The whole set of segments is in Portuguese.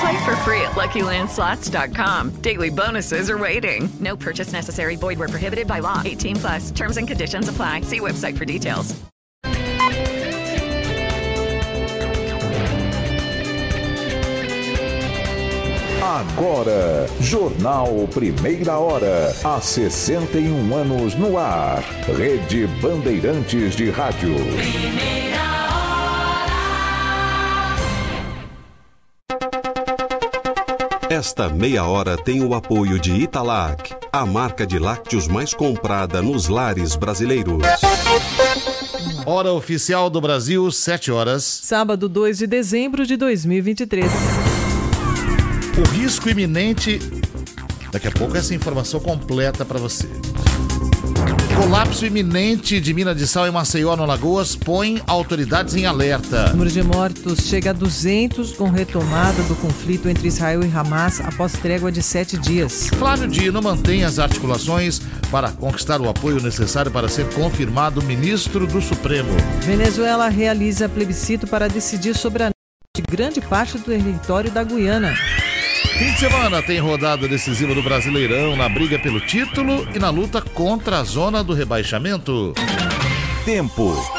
Play for free at LuckyLandSlots.com. Daily bonuses are waiting. No purchase necessary. Void were prohibited by law. 18 plus. Terms and conditions apply. See website for details. Agora, Jornal Primeira Hora. Há 61 um anos no ar. Rede Bandeirantes de Rádio. Esta meia hora tem o apoio de Italac, a marca de lácteos mais comprada nos lares brasileiros. Hora oficial do Brasil, 7 horas. Sábado 2 de dezembro de 2023. O risco iminente. Daqui a pouco essa informação completa para você. Colapso iminente de mina de sal em Maceió, no Lagoas, põe autoridades em alerta. O número de mortos chega a 200 com retomada do conflito entre Israel e Hamas após trégua de sete dias. Flávio Dino mantém as articulações para conquistar o apoio necessário para ser confirmado ministro do Supremo. Venezuela realiza plebiscito para decidir sobre a de grande parte do território da Guiana. Fim de semana tem rodada decisiva do Brasileirão na briga pelo título e na luta contra a zona do rebaixamento. Tempo.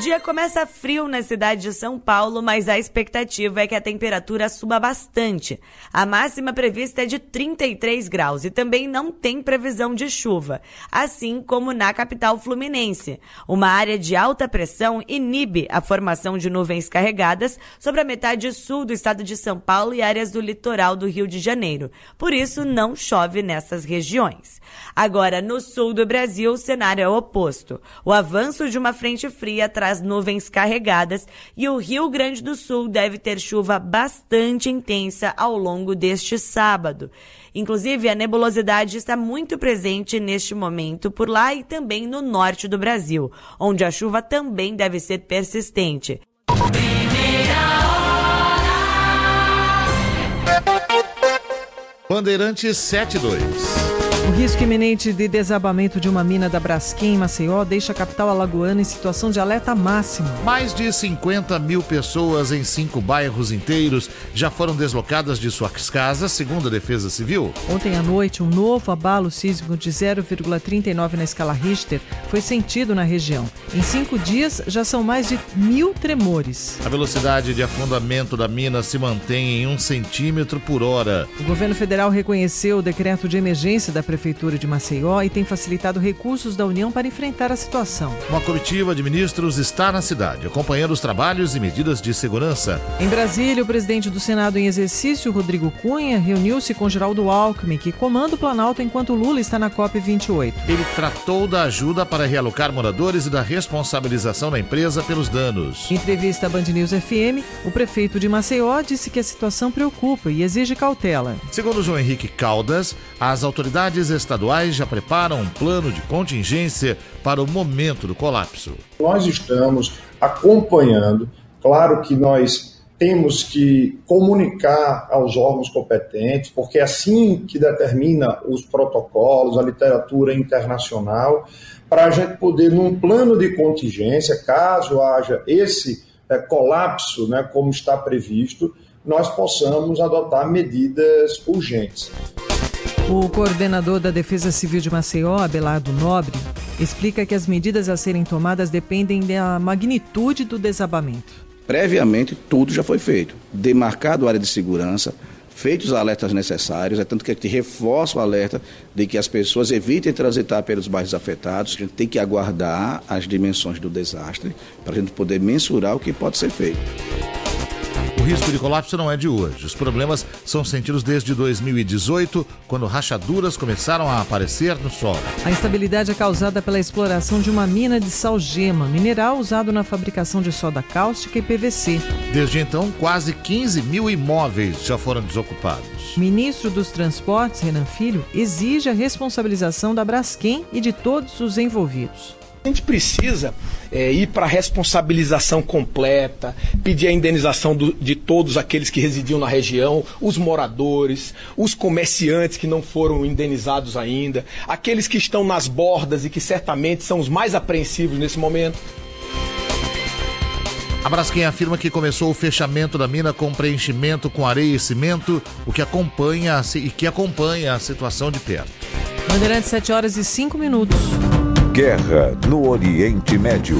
Dia começa frio na cidade de São Paulo, mas a expectativa é que a temperatura suba bastante. A máxima prevista é de 33 graus e também não tem previsão de chuva, assim como na capital fluminense. Uma área de alta pressão inibe a formação de nuvens carregadas sobre a metade sul do estado de São Paulo e áreas do litoral do Rio de Janeiro. Por isso, não chove nessas regiões. Agora, no sul do Brasil, o cenário é oposto. O avanço de uma frente fria traz nuvens carregadas e o Rio Grande do Sul deve ter chuva bastante intensa ao longo deste sábado. Inclusive, a nebulosidade está muito presente neste momento por lá e também no norte do Brasil, onde a chuva também deve ser persistente. Bandeirantes 72. O risco iminente de desabamento de uma mina da Braskem em Maceió deixa a capital alagoana em situação de alerta máximo. Mais de 50 mil pessoas em cinco bairros inteiros já foram deslocadas de suas casas, segundo a Defesa Civil. Ontem à noite, um novo abalo sísmico de 0,39 na escala Richter foi sentido na região. Em cinco dias, já são mais de mil tremores. A velocidade de afundamento da mina se mantém em um centímetro por hora. O governo federal reconheceu o decreto de emergência da Prefeitura de Maceió e tem facilitado recursos da União para enfrentar a situação. Uma comitiva de ministros está na cidade, acompanhando os trabalhos e medidas de segurança. Em Brasília, o presidente do Senado em exercício, Rodrigo Cunha, reuniu-se com Geraldo Alckmin, que comanda o Planalto enquanto Lula está na COP28. Ele tratou da ajuda para realocar moradores e da responsabilização da empresa pelos danos. Em entrevista à Band News FM, o prefeito de Maceió disse que a situação preocupa e exige cautela. Segundo João Henrique Caldas, as autoridades estaduais já preparam um plano de contingência para o momento do colapso. Nós estamos acompanhando, claro que nós temos que comunicar aos órgãos competentes, porque é assim que determina os protocolos, a literatura internacional, para a gente poder, num plano de contingência, caso haja esse é, colapso, né, como está previsto, nós possamos adotar medidas urgentes. O coordenador da Defesa Civil de Maceió, Abelardo Nobre, explica que as medidas a serem tomadas dependem da magnitude do desabamento. Previamente, tudo já foi feito. Demarcado a área de segurança, feitos os alertas necessários, é tanto que a gente reforça o alerta de que as pessoas evitem transitar pelos bairros afetados, a gente tem que aguardar as dimensões do desastre para a gente poder mensurar o que pode ser feito. O risco de colapso não é de hoje. Os problemas são sentidos desde 2018, quando rachaduras começaram a aparecer no solo. A instabilidade é causada pela exploração de uma mina de salgema, mineral usado na fabricação de soda cáustica e PVC. Desde então, quase 15 mil imóveis já foram desocupados. Ministro dos Transportes, Renan Filho, exige a responsabilização da Braskem e de todos os envolvidos. A gente precisa é, ir para a responsabilização completa, pedir a indenização do, de todos aqueles que residiam na região, os moradores, os comerciantes que não foram indenizados ainda, aqueles que estão nas bordas e que certamente são os mais apreensivos nesse momento. A Braskem afirma que começou o fechamento da mina com preenchimento com areia e cimento, o que acompanha e que acompanha a situação de perto. Bandeirantes 7 horas e 5 minutos. Guerra no Oriente Médio.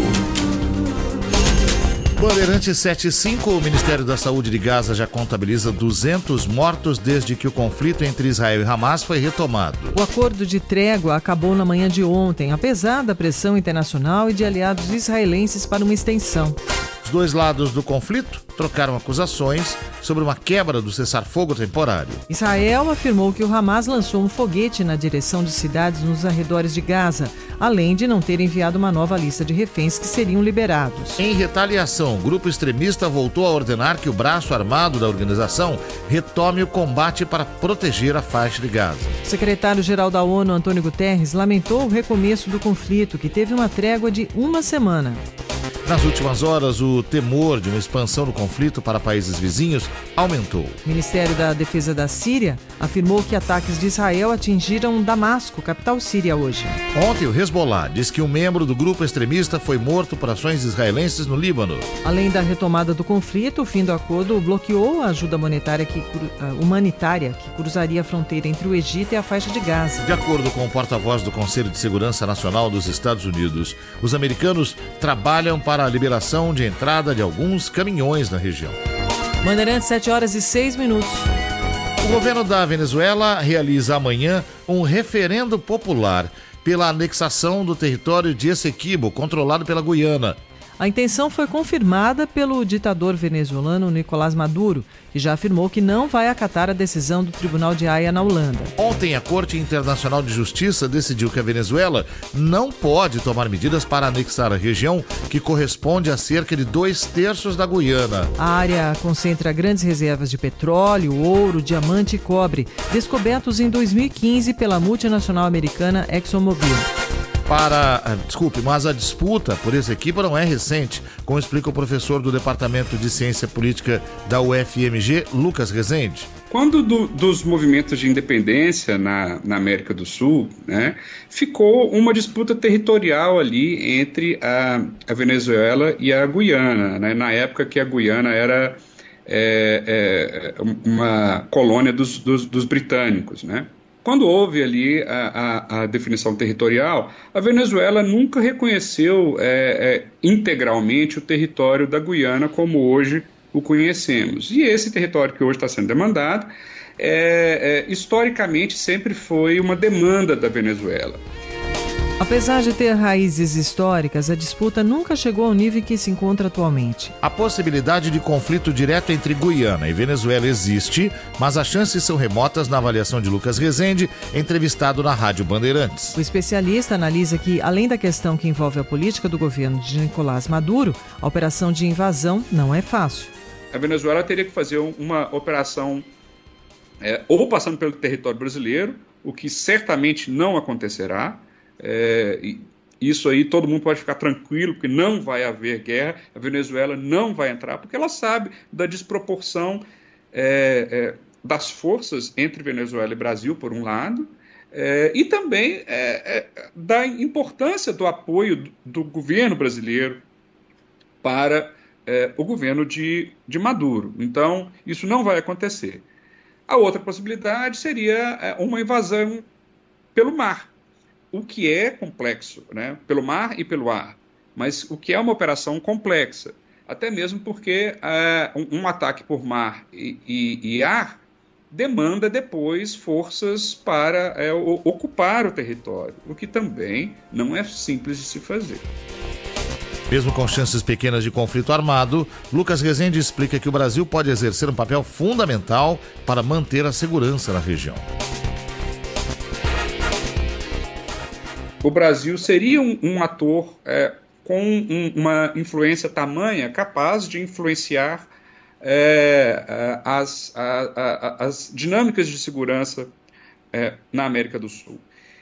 Bandeirante 75, o Ministério da Saúde de Gaza já contabiliza 200 mortos desde que o conflito entre Israel e Hamas foi retomado. O acordo de trégua acabou na manhã de ontem, apesar da pressão internacional e de aliados israelenses para uma extensão. Os dois lados do conflito trocaram acusações sobre uma quebra do cessar-fogo temporário. Israel afirmou que o Hamas lançou um foguete na direção de cidades nos arredores de Gaza, além de não ter enviado uma nova lista de reféns que seriam liberados. Em retaliação, o grupo extremista voltou a ordenar que o braço armado da organização retome o combate para proteger a faixa de Gaza. O secretário-geral da ONU, Antônio Guterres, lamentou o recomeço do conflito, que teve uma trégua de uma semana. Nas últimas horas, o temor de uma expansão do conflito para países vizinhos aumentou. O Ministério da Defesa da Síria afirmou que ataques de Israel atingiram Damasco, capital síria, hoje. Ontem, o Hezbollah disse que um membro do grupo extremista foi morto por ações israelenses no Líbano. Além da retomada do conflito, o fim do acordo bloqueou a ajuda monetária que, humanitária que cruzaria a fronteira entre o Egito e a faixa de Gaza. De acordo com o porta-voz do Conselho de Segurança Nacional dos Estados Unidos, os americanos trabalham para a liberação de entrada de alguns caminhões na região. Bandeirantes, 7 horas e 6 minutos. O governo da Venezuela realiza amanhã um referendo popular pela anexação do território de Essequibo, controlado pela Guiana. A intenção foi confirmada pelo ditador venezuelano Nicolás Maduro, que já afirmou que não vai acatar a decisão do Tribunal de Haia na Holanda. Ontem, a Corte Internacional de Justiça decidiu que a Venezuela não pode tomar medidas para anexar a região, que corresponde a cerca de dois terços da Guiana. A área concentra grandes reservas de petróleo, ouro, diamante e cobre, descobertos em 2015 pela multinacional americana ExxonMobil para. Ah, desculpe, mas a disputa por essa equipe não é recente, como explica o professor do Departamento de Ciência Política da UFMG, Lucas Rezende. Quando do, dos movimentos de independência na, na América do Sul, né, ficou uma disputa territorial ali entre a, a Venezuela e a Guiana, né, na época que a Guiana era é, é, uma colônia dos, dos, dos britânicos, né? Quando houve ali a, a, a, definição territorial, a Venezuela nunca reconheceu é, é, integralmente o território da Guiana como hoje o conhecemos. E esse território que hoje está sendo demandado, é, é historicamente sempre foi uma demanda da Venezuela. Apesar de ter raízes históricas, a disputa nunca chegou ao nível que se encontra atualmente. A possibilidade de conflito direto entre Guiana e Venezuela existe, mas as chances são remotas na avaliação de Lucas Rezende, entrevistado na Rádio Bandeirantes. O especialista analisa que, além da questão que envolve a política do governo de Nicolás Maduro, a operação de invasão não é fácil. A Venezuela teria que fazer uma operação é, ou passando pelo território brasileiro, o que certamente não acontecerá é, isso aí todo mundo pode ficar tranquilo, porque não vai haver guerra, a Venezuela não vai entrar, porque ela sabe da desproporção é, é, das forças entre Venezuela e Brasil, por um lado, é, e também é, é, da importância do apoio do, do governo brasileiro para é, o governo de, de Maduro. Então, isso não vai acontecer. A outra possibilidade seria uma invasão pelo mar o que é complexo, né? pelo mar e pelo ar, mas o que é uma operação complexa, até mesmo porque uh, um, um, ataque por mar e, e, e ar demanda depois forças para é, ocupar o território, o que também não é simples de se fazer. Mesmo com chances pequenas de conflito armado, Lucas Rezende explica que o Brasil pode exercer um papel fundamental para manter a segurança na região. O Brasil seria um, um ator é, com um, uma influência tamanha capaz de influenciar é, é as, a, a, as dinâmicas de segurança é, na América do Sul.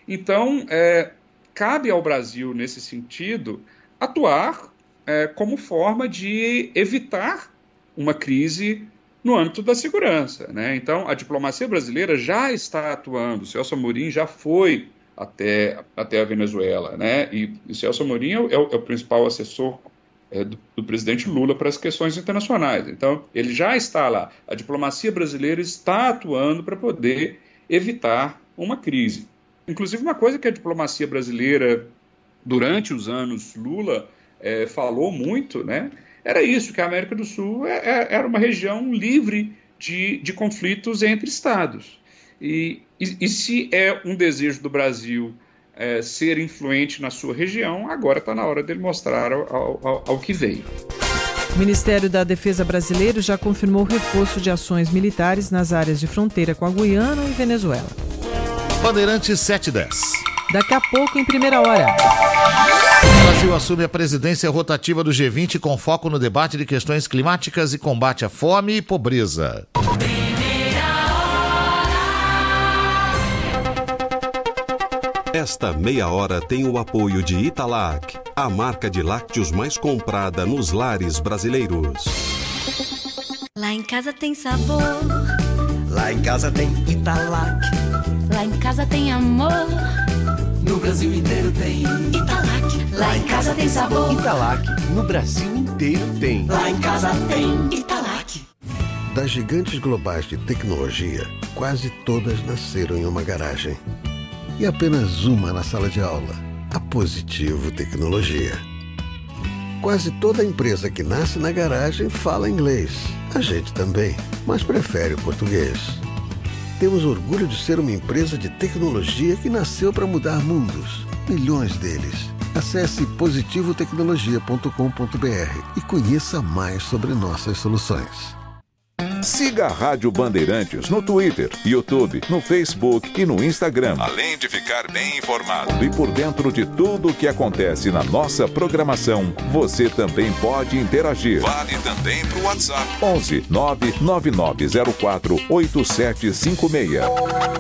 Então, é, cabe ao Brasil, nesse sentido, atuar é, como forma de evitar uma crise no âmbito da segurança. Né? Então, a diplomacia brasileira já está atuando. O Celso Amorim já foi até, até a Venezuela. Né? E o Celso Amorim é o, é o principal assessor é, do, do, presidente Lula para as questões internacionais. Então, ele já está lá. A diplomacia brasileira está atuando para poder evitar uma crise. Inclusive, uma coisa que a diplomacia brasileira durante os anos Lula é, falou muito, né, era isso, que a América do Sul é, é, era uma região livre de, de conflitos entre estados. E, e, e se é um desejo do Brasil é, ser influente na sua região, agora está na hora dele mostrar ao, ao, ao que veio. O Ministério da Defesa brasileiro já confirmou reforço de ações militares nas áreas de fronteira com a Guiana e Venezuela. Bandeirantes 710. Daqui a pouco, em primeira hora. O Brasil assume a presidência rotativa do G20 com foco no debate de questões climáticas e combate à fome e pobreza. Esta meia hora tem o apoio de Italac, a marca de lácteos mais comprada nos lares brasileiros. Lá em casa tem sabor. Lá em casa tem Italac. Lá em casa tem amor. No Brasil inteiro tem Italac. Lá em casa tem sabor. Italac. No Brasil inteiro tem. Lá em casa tem Italac. Das gigantes globais de tecnologia, quase todas nasceram em uma garagem. E apenas uma na sala de aula, a Positivo Tecnologia. Quase toda empresa que nasce na garagem fala inglês. A gente também, mas prefere o português. Temos orgulho de ser uma empresa de tecnologia que nasceu para mudar mundos. Milhões deles. Acesse positivotecnologia.com.br e conheça mais sobre nossas soluções. Siga a Rádio Bandeirantes no Twitter, YouTube, no Facebook e no Instagram. Além de ficar bem informado e por dentro de tudo o que acontece na nossa programação, você também pode interagir. Vale também para o WhatsApp. 11 99904 8756.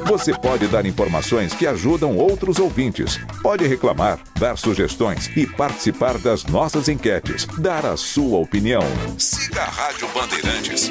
Você pode dar informações que ajudam outros ouvintes. Pode reclamar, dar sugestões e participar das nossas enquetes. Dar a sua opinião. Siga a Rádio Bandeirantes.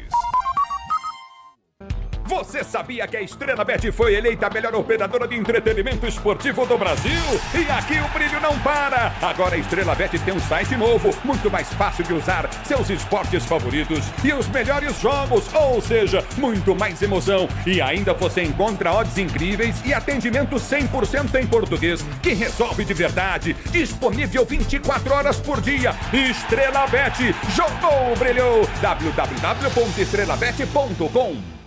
Você sabia que a Estrela Bet foi eleita a melhor operadora de entretenimento esportivo do Brasil? E aqui o brilho não para! Agora a Estrela Bet tem um site novo, muito mais fácil de usar, seus esportes favoritos e os melhores jogos, ou seja, muito mais emoção. E ainda você encontra odds incríveis e atendimento 100% em português, que resolve de verdade. Disponível 24 horas por dia. Estrela Bet, jogou, brilhou! www.estrelabet.com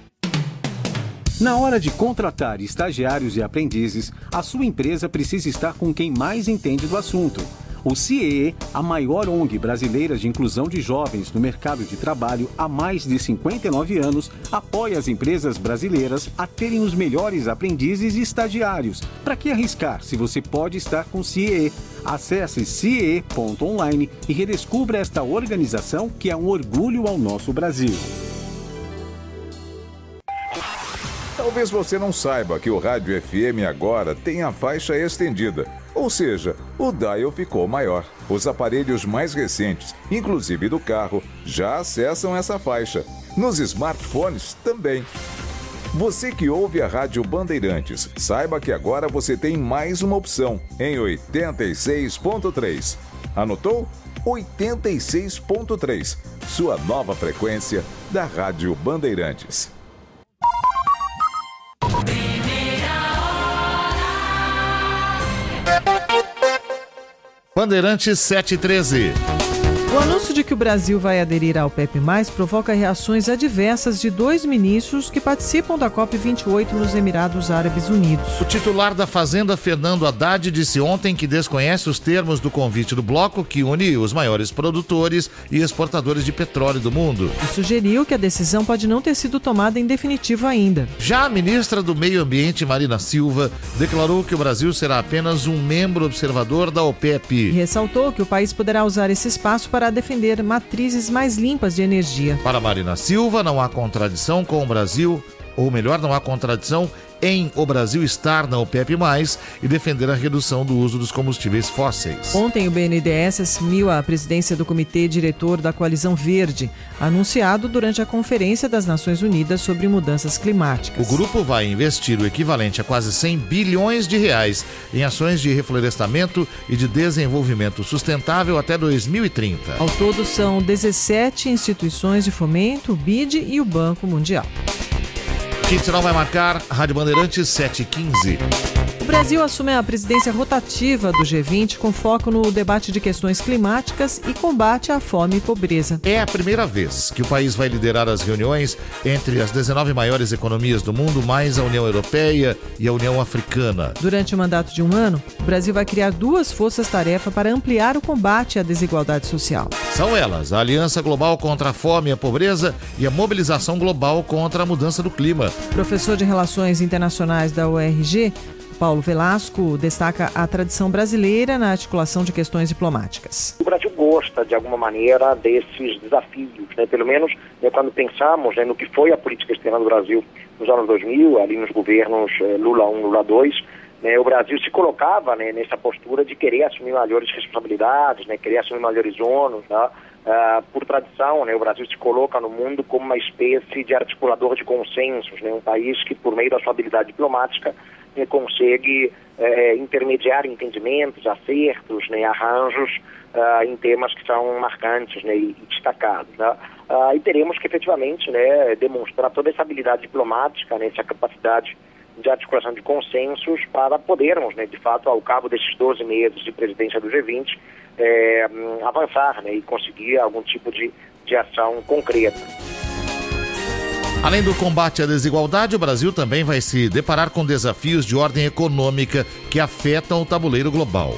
na hora de contratar estagiários e aprendizes, a sua empresa precisa estar com quem mais entende do assunto. O CIEE, a maior ONG brasileira de inclusão de jovens no mercado de trabalho há mais de 59 anos, apoia as empresas brasileiras a terem os melhores aprendizes e estagiários. Para que arriscar se você pode estar com o CIEE? Acesse ciee.online e redescubra esta organização que é um orgulho ao nosso Brasil. Talvez você não saiba que o rádio FM agora tem a faixa estendida, ou seja, o dial ficou maior. Os aparelhos mais recentes, inclusive do carro, já acessam essa faixa. Nos smartphones também. Você que ouve a Rádio Bandeirantes, saiba que agora você tem mais uma opção em 86.3. Anotou? 86.3, sua nova frequência da Rádio Bandeirantes. Bandeirantes 713. O anúncio de que o Brasil vai aderir ao PEP+, provoca reações adversas de dois ministros que participam da COP28 nos Emirados Árabes Unidos. O titular da Fazenda, Fernando Haddad, disse ontem que desconhece os termos do convite do bloco que une os maiores produtores e exportadores de petróleo do mundo. E sugeriu que a decisão pode não ter sido tomada em definitivo ainda. Já a ministra do Meio Ambiente, Marina Silva, declarou que o Brasil será apenas um membro observador da OPEP. E ressaltou que o país poderá usar esse espaço para defender matrizes mais limpas de energia. Para Marina Silva, não há contradição com o Brasil, ou melhor, não há contradição em o Brasil estar na OPEP+, e defender a redução do uso dos combustíveis fósseis. Ontem, o BNDES assumiu a presidência do Comitê Diretor da Coalizão Verde, anunciado durante a Conferência das Nações Unidas sobre Mudanças Climáticas. O grupo vai investir o equivalente a quase 100 bilhões de reais em ações de reflorestamento e de desenvolvimento sustentável até 2030. Ao todo, são 17 instituições de fomento, o BID e o Banco Mundial. Quinto sinal vai marcar Rádio Bandeirantes 715. O Brasil assume a presidência rotativa do G20 com foco no debate de questões climáticas e combate à fome e pobreza. É a primeira vez que o país vai liderar as reuniões entre as 19 maiores economias do mundo, mais a União Europeia e a União Africana. Durante o mandato de um ano, o Brasil vai criar duas forças-tarefa para ampliar o combate à desigualdade social. São elas a Aliança Global contra a Fome e a Pobreza e a Mobilização Global contra a Mudança do Clima. Professor de Relações Internacionais da URG, Paulo Velasco destaca a tradição brasileira na articulação de questões diplomáticas. O Brasil gosta, de alguma maneira, desses desafios, né? pelo menos né, quando pensamos né, no que foi a política externa do Brasil nos anos 2000, ali nos governos eh, Lula 1, Lula 2, né, o Brasil se colocava né, nessa postura de querer assumir maiores responsabilidades, né, querer assumir maiores ônus, tá? Uh, por tradição, né, o Brasil se coloca no mundo como uma espécie de articulador de consensos, né, um país que, por meio da sua habilidade diplomática, consegue eh, intermediar entendimentos, acertos, né, arranjos uh, em temas que são marcantes né, e destacados. Né? Uh, e teremos que efetivamente né, demonstrar toda essa habilidade diplomática, né, essa capacidade de articulação de consensos para podermos, né, de fato, ao cabo desses 12 meses de presidência do G20, é, avançar né, e conseguir algum tipo de, de ação concreta. Além do combate à desigualdade, o Brasil também vai se deparar com desafios de ordem econômica que afetam o tabuleiro global.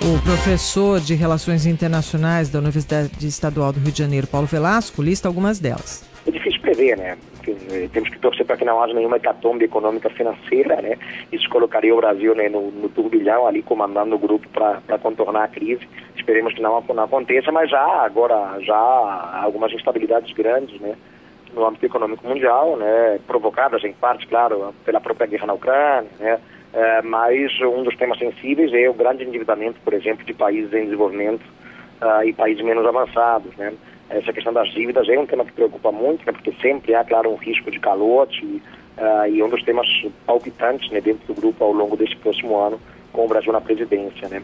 O professor de Relações Internacionais da Universidade Estadual do Rio de Janeiro, Paulo Velasco, lista algumas delas. É difícil prever, né? temos que torcer para que não haja nenhuma hecatombe econômica financeira, né? Isso colocaria o Brasil né, no, no turbilhão ali, comandando o grupo para contornar a crise. Esperemos que não, não aconteça, mas já agora já há algumas instabilidades grandes, né? No âmbito econômico mundial, né, provocadas em parte, claro, pela própria guerra na Ucrânia, né, é, mas um dos temas sensíveis é o grande endividamento, por exemplo, de países em desenvolvimento uh, e países menos avançados, né. Essa questão das dívidas é um tema que preocupa muito, né, porque sempre há, claro, um risco de calote uh, e um dos temas palpitantes né, dentro do grupo ao longo desse próximo ano com o Brasil na presidência, né.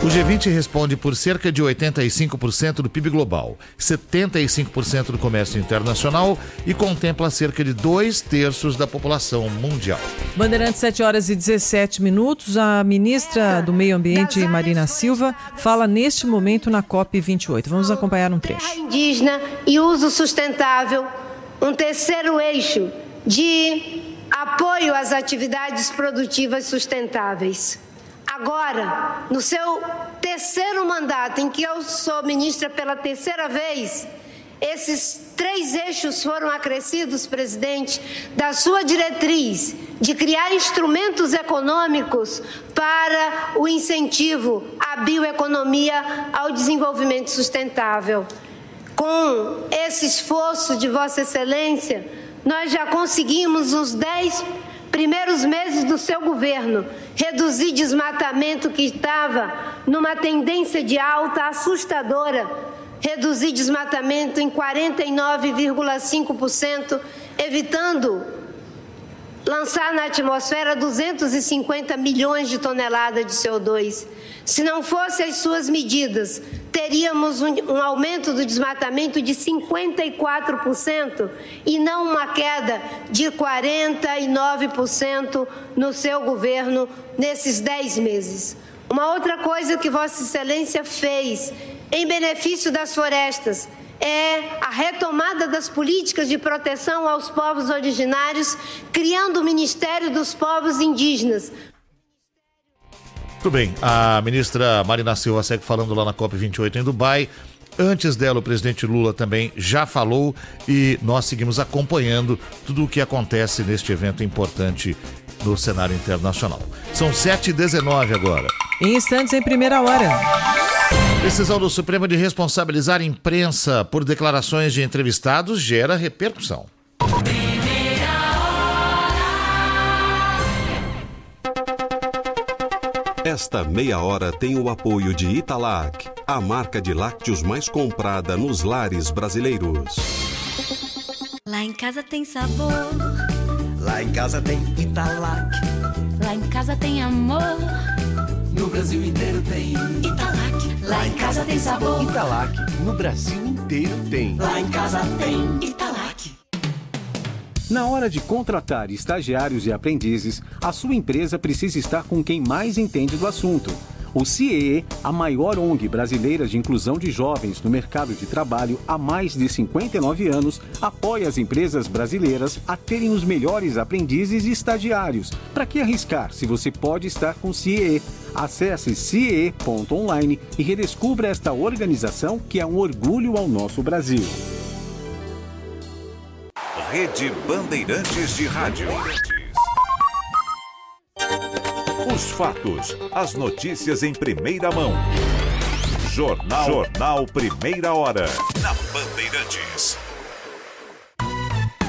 O G20 responde por cerca de 85% do PIB global, 75% do comércio internacional e contempla cerca de dois terços da população mundial. Bandeirantes, 7 horas e 17 minutos. A ministra do Meio Ambiente, Marina Silva, fala neste momento na COP28. Vamos acompanhar um trecho. Indígena e uso sustentável, um terceiro eixo de apoio às atividades produtivas sustentáveis. Agora, no seu terceiro mandato, em que eu sou ministra pela terceira vez, esses três eixos foram acrescidos, presidente, da sua diretriz de criar instrumentos econômicos para o incentivo à bioeconomia, ao desenvolvimento sustentável. Com esse esforço de Vossa Excelência, nós já conseguimos os dez primeiros meses do seu governo, reduzir desmatamento que estava numa tendência de alta assustadora, reduzir desmatamento em 49,5%, evitando lançar na atmosfera 250 milhões de toneladas de CO2. Se não fossem as suas medidas, teríamos um, um, aumento do desmatamento de 54% e não uma queda de 49% no seu governo nesses 10 meses. Uma outra coisa que Vossa Excelência fez em benefício das florestas. É a retomada das políticas de proteção aos povos originários, criando o Ministério dos Povos Indígenas. Muito bem, a ministra Marina Silva segue falando lá na COP28 em Dubai. Antes dela, o presidente Lula também já falou e nós seguimos acompanhando tudo o que acontece neste evento importante no cenário internacional. São 7h19 agora. Em instantes, em primeira hora. Decisão do Supremo de responsabilizar a imprensa por declarações de entrevistados gera repercussão. Esta meia hora tem o apoio de Italac, a marca de lácteos mais comprada nos lares brasileiros. Lá em casa tem sabor. Lá em casa tem Italac. Lá em casa tem amor. No Brasil inteiro tem Italac. Lá em casa tem sabor. Italac. No Brasil inteiro tem. Lá em casa tem Italac. Na hora de contratar estagiários e aprendizes, a sua empresa precisa estar com quem mais entende do assunto. O CIE, a maior ONG brasileira de inclusão de jovens no mercado de trabalho há mais de 59 anos, apoia as empresas brasileiras a terem os melhores aprendizes e estagiários. Para que arriscar se você pode estar com o CIE? Acesse CIE.online e redescubra esta organização que é um orgulho ao nosso Brasil. Rede Bandeirantes de Rádio. Os fatos, as notícias em primeira mão. Jornal, Jornal Primeira Hora. Na Bandeirantes.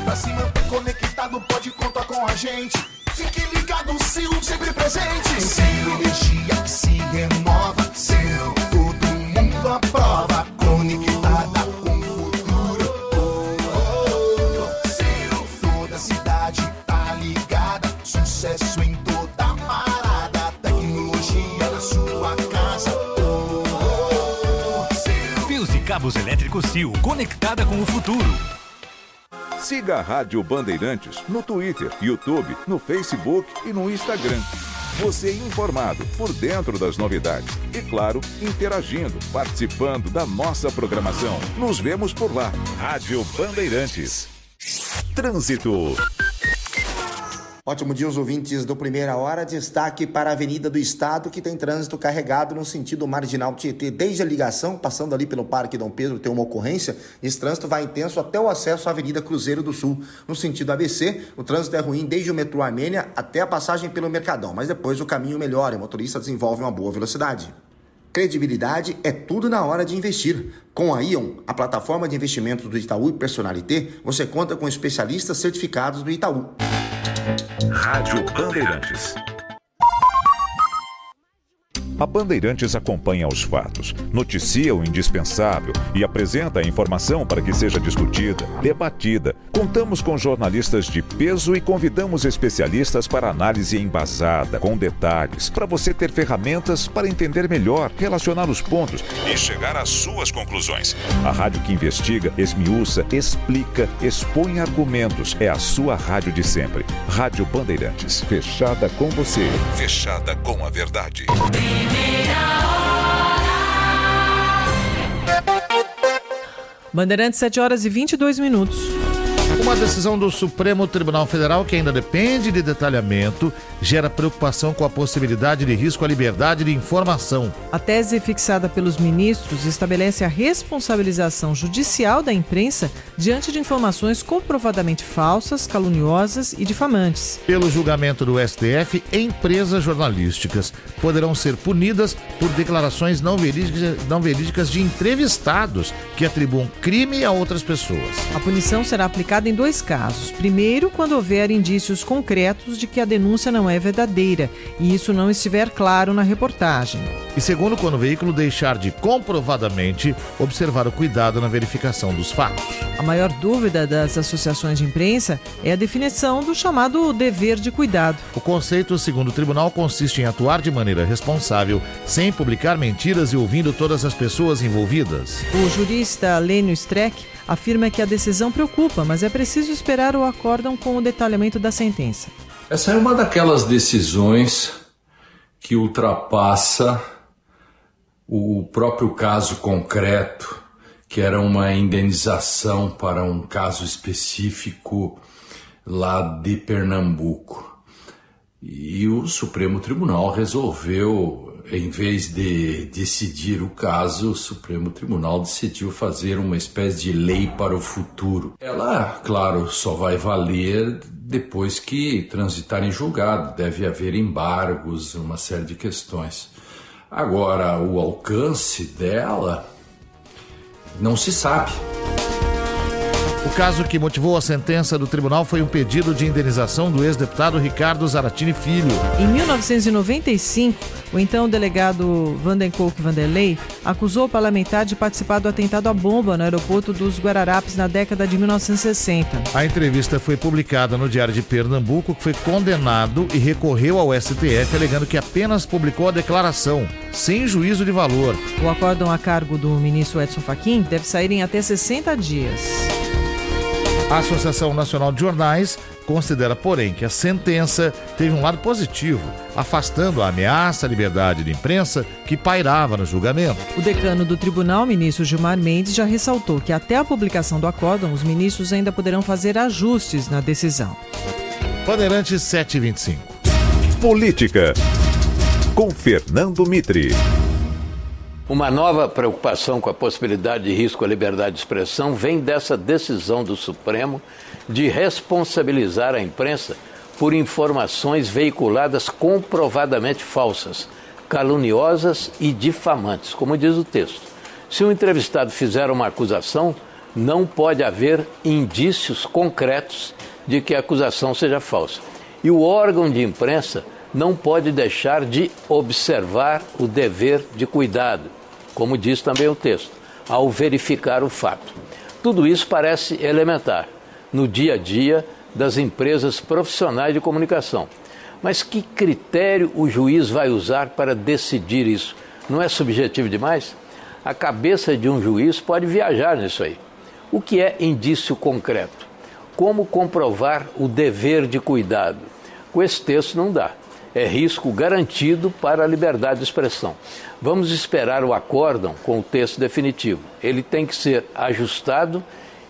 Pra se manter conectado, pode contar com a gente. Fique ligado, Sil, sempre presente. Sil, energia que se renova. Sil, todo mundo aprova. Sil, conectada com o futuro. Siga a Rádio Bandeirantes no Twitter, YouTube, no Facebook e no Instagram. Você informado por dentro das novidades e, claro, interagindo, participando da nossa programação. Nos vemos por lá. Rádio Bandeirantes. Trânsito. Ótimo dia, os ouvintes do Primeira Hora. Destaque para a Avenida do Estado, que tem trânsito carregado no sentido marginal Tietê. Desde a ligação, passando ali pelo Parque Dom Pedro, tem uma ocorrência. Esse trânsito vai intenso até o acesso à Avenida Cruzeiro do Sul. No sentido ABC, o trânsito é ruim desde o metrô Armênia até a passagem pelo Mercadão, mas depois o caminho melhora e o motorista desenvolve uma boa velocidade. Credibilidade é tudo na hora de investir. Com a Ion, a plataforma de investimentos do Itaú e Personalité, você conta com especialistas certificados do Itaú. Rádio Bandeirantes. A Bandeirantes acompanha os fatos, noticia o indispensável e apresenta a informação para que seja discutida, debatida. Contamos com jornalistas de peso e convidamos especialistas para análise embasada, com detalhes, para você ter ferramentas para entender melhor, relacionar os pontos e chegar às suas conclusões. A rádio que investiga, esmiuça, explica, expõe argumentos. É a sua rádio de sempre. Rádio Bandeirantes. Fechada com você. Fechada com a verdade. Bandeirantes, 7 horas e 22 minutos. Uma decisão do Supremo Tribunal Federal que ainda depende de detalhamento gera preocupação com a possibilidade de risco à liberdade de informação. A tese fixada pelos ministros estabelece a responsabilização judicial da imprensa diante de informações comprovadamente falsas, caluniosas e difamantes. Pelo julgamento do STF, empresas jornalísticas poderão ser punidas por declarações não verídicas, não verídicas de entrevistados que atribuam crime a outras pessoas. A punição será aplicada em dois casos. Primeiro, quando houver indícios concretos de que a denúncia não é verdadeira e isso não estiver claro na reportagem. E segundo, quando o veículo deixar de comprovadamente observar o cuidado na verificação dos fatos. A maior dúvida das associações de imprensa é a definição do chamado dever de cuidado. O conceito, segundo o tribunal, consiste em atuar de maneira responsável, sem publicar mentiras e ouvindo todas as pessoas envolvidas. O jurista Lênio Streck afirma que a decisão preocupa, mas é preciso esperar o acórdão com o detalhamento da sentença. Essa é uma daquelas decisões que ultrapassa o próprio caso concreto, que era uma indenização para um caso específico lá de Pernambuco. E o Supremo Tribunal resolveu, em vez de decidir o caso, o Supremo Tribunal decidiu fazer uma espécie de lei para o futuro. Ela, claro, só vai valer depois que transitar em julgado, deve haver embargos, uma série de questões. Agora, o alcance dela não se sabe. O caso que motivou a sentença do tribunal foi um pedido de indenização do ex-deputado Ricardo Zaratini Filho. Em 1995, o então delegado Vandenkolk Vanderlei acusou o parlamentar de participar do atentado à bomba no aeroporto dos Guararapes na década de 1960. A entrevista foi publicada no Diário de Pernambuco, que foi condenado e recorreu ao STF, alegando que apenas publicou a declaração, sem juízo de valor. O acórdão a cargo do ministro Edson Fachin deve sair em até 60 dias. A Associação Nacional de Jornais considera, porém, que a sentença teve um lado positivo, afastando a ameaça à liberdade de imprensa que pairava no julgamento. O decano do tribunal, ministro Gilmar Mendes, já ressaltou que até a publicação do acórdão, os ministros ainda poderão fazer ajustes na decisão. Bandeirantes 725. Política. Com Fernando Mitri. Uma nova preocupação com a possibilidade de risco à liberdade de expressão vem dessa decisão do Supremo de responsabilizar a imprensa por informações veiculadas comprovadamente falsas, caluniosas e difamantes, como diz o texto. Se um entrevistado fizer uma acusação, não pode haver indícios concretos de que a acusação seja falsa. E o órgão de imprensa não pode deixar de observar o dever de cuidado como diz também o texto, ao verificar o fato. Tudo isso parece elementar no dia a dia das empresas profissionais de comunicação. Mas que critério o juiz vai usar para decidir isso? Não é subjetivo demais? A cabeça de um juiz pode viajar nisso aí. O que é indício concreto? Como comprovar o dever de cuidado? Com esse texto não dá. É risco garantido para a liberdade de expressão. Vamos esperar o acórdão com o texto definitivo. Ele tem que ser ajustado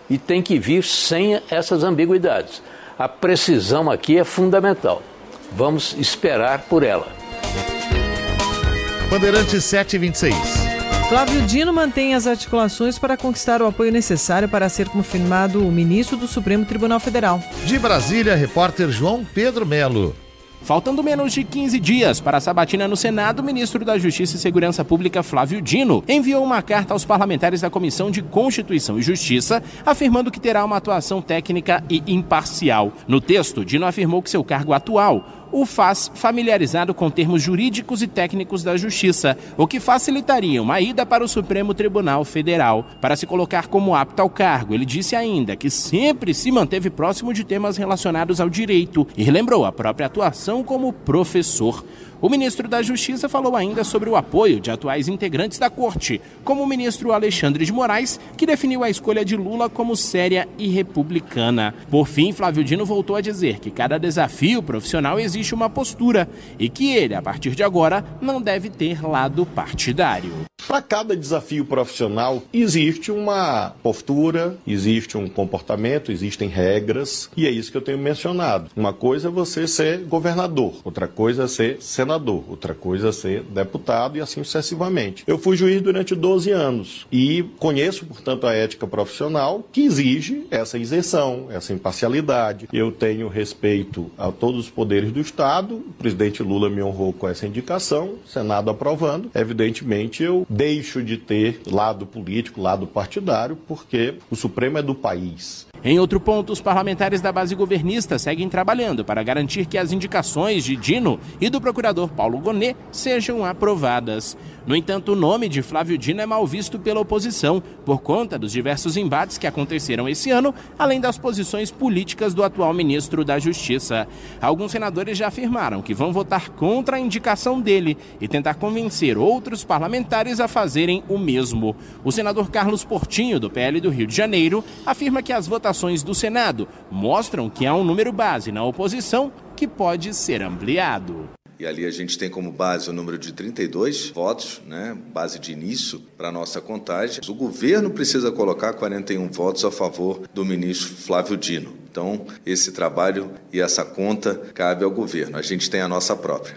e tem que vir sem essas ambiguidades. A precisão aqui é fundamental. Vamos esperar por ela. Bandeirantes 726. Flávio Dino mantém as articulações para conquistar o apoio necessário para ser confirmado o ministro do Supremo Tribunal Federal. De Brasília, repórter João Pedro Melo. Faltando menos de 15 dias para a sabatina no Senado, o ministro da Justiça e Segurança Pública, Flávio Dino, enviou uma carta aos parlamentares da Comissão de Constituição e Justiça, afirmando que terá uma atuação técnica e imparcial. No texto, Dino afirmou que seu cargo atual o faz familiarizado com termos jurídicos e técnicos da Justiça, o que facilitaria uma ida para o Supremo Tribunal Federal para se colocar como apto ao cargo. Ele disse ainda que sempre se manteve próximo de temas relacionados ao direito e relembrou a própria atuação como professor. O ministro da Justiça falou ainda sobre o apoio de atuais integrantes da corte, como o ministro Alexandre de Moraes, que definiu a escolha de Lula como séria e republicana. Por fim, Flávio Dino voltou a dizer que cada desafio profissional existe uma postura e que ele, a partir de agora, não deve ter lado partidário. Para cada desafio profissional existe uma postura, existe um comportamento, existem regras, e é isso que eu tenho mencionado. Uma coisa é você ser governador, outra coisa é ser senador, outra coisa é ser deputado e assim sucessivamente. Eu fui juiz durante 12 anos e conheço, portanto, a ética profissional que exige essa isenção, essa imparcialidade. Eu tenho respeito a todos os poderes do Estado, o presidente Lula me honrou com essa indicação, Senado aprovando. Evidentemente, eu deixo de ter lado político, lado partidário, porque o Supremo é do país. Em outro ponto, os parlamentares da base governista seguem trabalhando para garantir que as indicações de Dino e do procurador Paulo Gonet sejam aprovadas. No entanto, o nome de Flávio Dino é mal visto pela oposição por conta dos diversos embates que aconteceram esse ano, além das posições políticas do atual ministro da Justiça. Alguns senadores já afirmaram que vão votar contra a indicação dele e tentar convencer outros parlamentares a fazerem o mesmo. O senador Carlos Portinho, do PL do Rio de Janeiro, afirma que as votações do Senado mostram que há um número base na oposição que pode ser ampliado. E ali a gente tem como base o número de 32 votos, né, base de início para a nossa contagem. O governo precisa colocar 41 votos a favor do ministro Flávio Dino. Então, esse trabalho e essa conta cabe ao governo. A gente tem a nossa própria.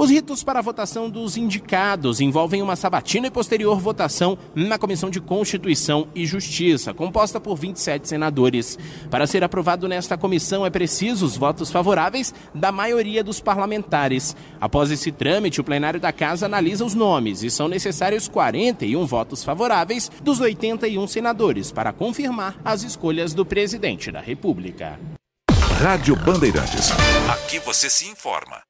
Os ritos para a votação dos indicados envolvem uma sabatina e posterior votação na Comissão de Constituição e Justiça, composta por 27 senadores. Para ser aprovado nesta comissão é preciso os votos favoráveis da maioria dos parlamentares. Após esse trâmite, o plenário da Casa analisa os nomes e são necessários 41 votos favoráveis dos 81 senadores para confirmar as escolhas do presidente da República. Rádio Bandeirantes. Aqui você se informa.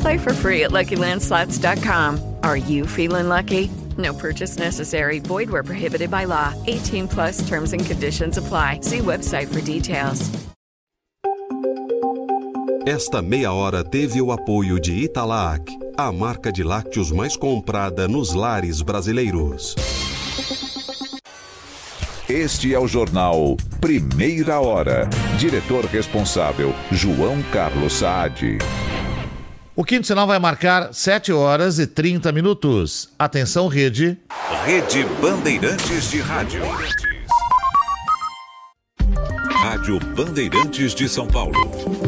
Play for free at LuckyLandSlots.com. Are you feeling lucky? No purchase necessary. Void where prohibited by law. 18 plus terms and conditions apply. See website for details. Esta meia hora teve o apoio de Italac, a marca de lácteos mais comprada nos lares brasileiros. Este é o jornal Primeira Hora. Diretor responsável, João Carlos Saad. O quinto sinal vai marcar 7 horas e 30 minutos. Atenção, rede. Rede Bandeirantes de Rádio. Rádio Bandeirantes de São Paulo.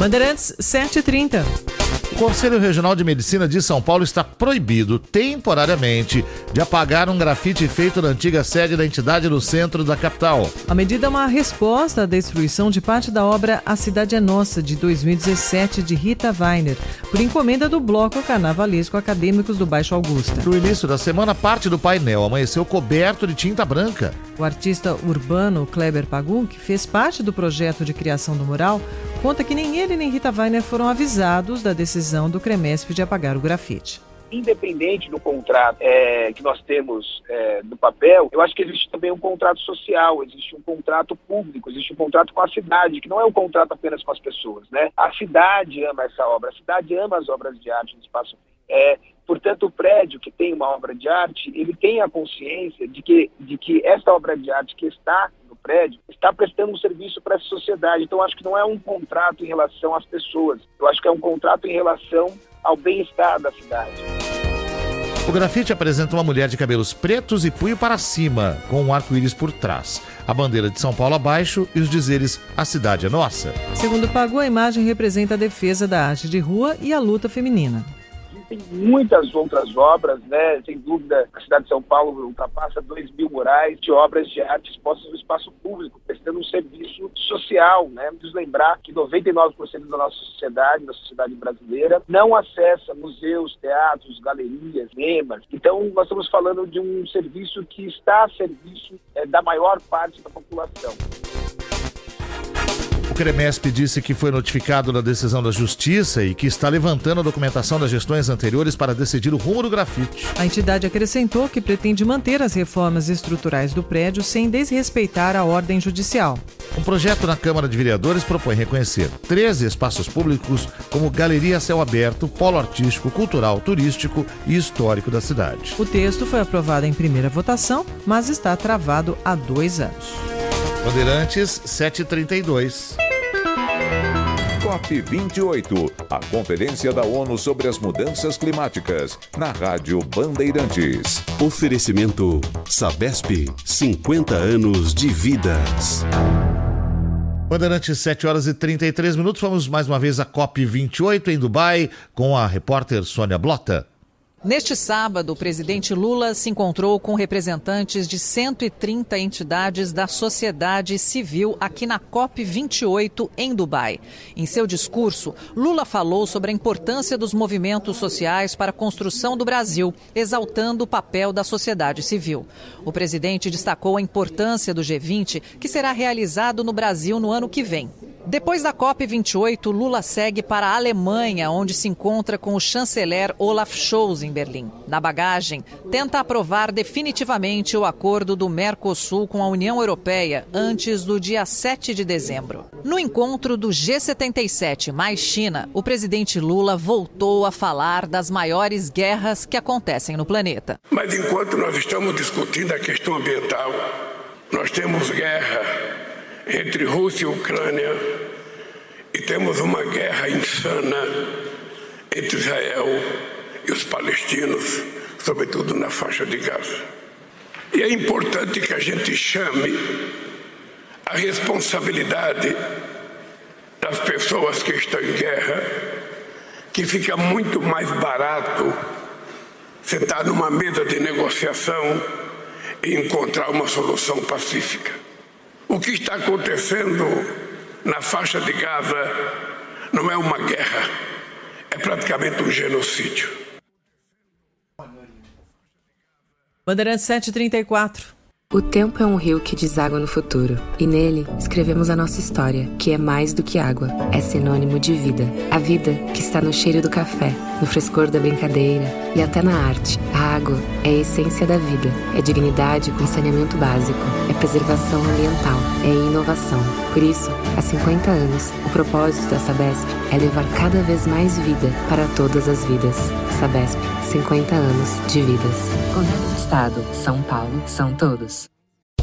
Bandeirantes 7h30. O Conselho Regional de Medicina de São Paulo está proibido temporariamente de apagar um grafite feito na antiga sede da entidade no centro da capital. A medida é uma resposta à destruição de parte da obra A Cidade é Nossa, de 2017, de Rita Weiner, por encomenda do Bloco Carnavalesco Acadêmicos do Baixo Augusta. No início da semana, parte do painel amanheceu coberto de tinta branca. O artista urbano Kleber Pagum, que fez parte do projeto de criação do mural, conta que nem ele nem Rita Weiner foram avisados da decisão do Cremesp de apagar o grafite independente do contrato é, que nós temos é, no papel, eu acho que existe também um contrato social, existe um contrato público, existe um contrato com a cidade, que não é um contrato apenas com as pessoas, né? A cidade ama essa obra, a cidade ama as obras de arte no espaço. É, portanto, o prédio que tem uma obra de arte, ele tem a consciência de que, de que essa obra de arte que está prédio está prestando um serviço para a sociedade. Então, acho que não é um contrato em relação às pessoas, eu acho que é um contrato em relação ao bem-estar da cidade. O grafite apresenta uma mulher de cabelos pretos e punho para cima, com um arco-íris por trás, a bandeira de São Paulo abaixo e os dizeres A cidade é nossa. Segundo Pagu, a imagem representa a defesa da arte de rua e a luta feminina tem muitas outras obras, né? Sem dúvida, a cidade de São Paulo ultrapassa 2 mil murais de obras de arte expostas no espaço público, prestando um serviço social, né? Preciso lembrar que 99% da nossa sociedade, da sociedade brasileira, não acessa museus, teatros, galerias, cinemas. Então, nós estamos falando de um serviço que está a serviço é, da maior parte da população. O Cremesp disse que foi notificado da decisão da Justiça e que está levantando a documentação das gestões anteriores para decidir o rumo do grafite. A entidade acrescentou que pretende manter as reformas estruturais do prédio sem desrespeitar a ordem judicial. Um projeto na Câmara de Vereadores propõe reconhecer 13 espaços públicos como galeria a céu aberto, polo artístico, cultural, turístico e histórico da cidade. O texto foi aprovado em primeira votação, mas está travado há dois anos. Bandeirantes 732. COP28, a Conferência da ONU sobre as Mudanças Climáticas, na Rádio Bandeirantes. Oferecimento Sabesp, 50 anos de vidas. Bandeirantes, 7 horas e 33 minutos. Vamos mais uma vez à COP28 em Dubai com a repórter Sônia Blota. Neste sábado, o presidente Lula se encontrou com representantes de 130 entidades da sociedade civil aqui na COP28 em Dubai. Em seu discurso, Lula falou sobre a importância dos movimentos sociais para a construção do Brasil, exaltando o papel da sociedade civil. O presidente destacou a importância do G20, que será realizado no Brasil no ano que vem. Depois da COP28, Lula segue para a Alemanha, onde se encontra com o chanceler Olaf Scholz em Berlim. Na bagagem, tenta aprovar definitivamente o acordo do Mercosul com a União Europeia antes do dia 7 de dezembro. No encontro do G77 mais China, o presidente Lula voltou a falar das maiores guerras que acontecem no planeta. Mas enquanto nós estamos discutindo a questão ambiental, nós temos guerra entre Rússia e Ucrânia e temos uma guerra insana entre Israel e os palestinos, sobretudo na faixa de Gaza. E é importante que a gente chame a responsabilidade das pessoas que estão em guerra, que fica muito mais barato sentar numa mesa de negociação e encontrar uma solução pacífica. O que está acontecendo na faixa de Gaza não é uma guerra, é praticamente um genocídio. Bandeirantes 734. O tempo é um rio que deságua no futuro, e nele escrevemos a nossa história, que é mais do que água, é sinônimo de vida. A vida que está no cheiro do café, no frescor da brincadeira e até na arte. A água é a essência da vida, é dignidade com saneamento básico, é preservação ambiental, é inovação. Por isso, há 50 anos, o propósito da Sabesp é levar cada vez mais vida para todas as vidas. Sabesp, 50 anos de vidas. Governo do Estado, São Paulo, são todos.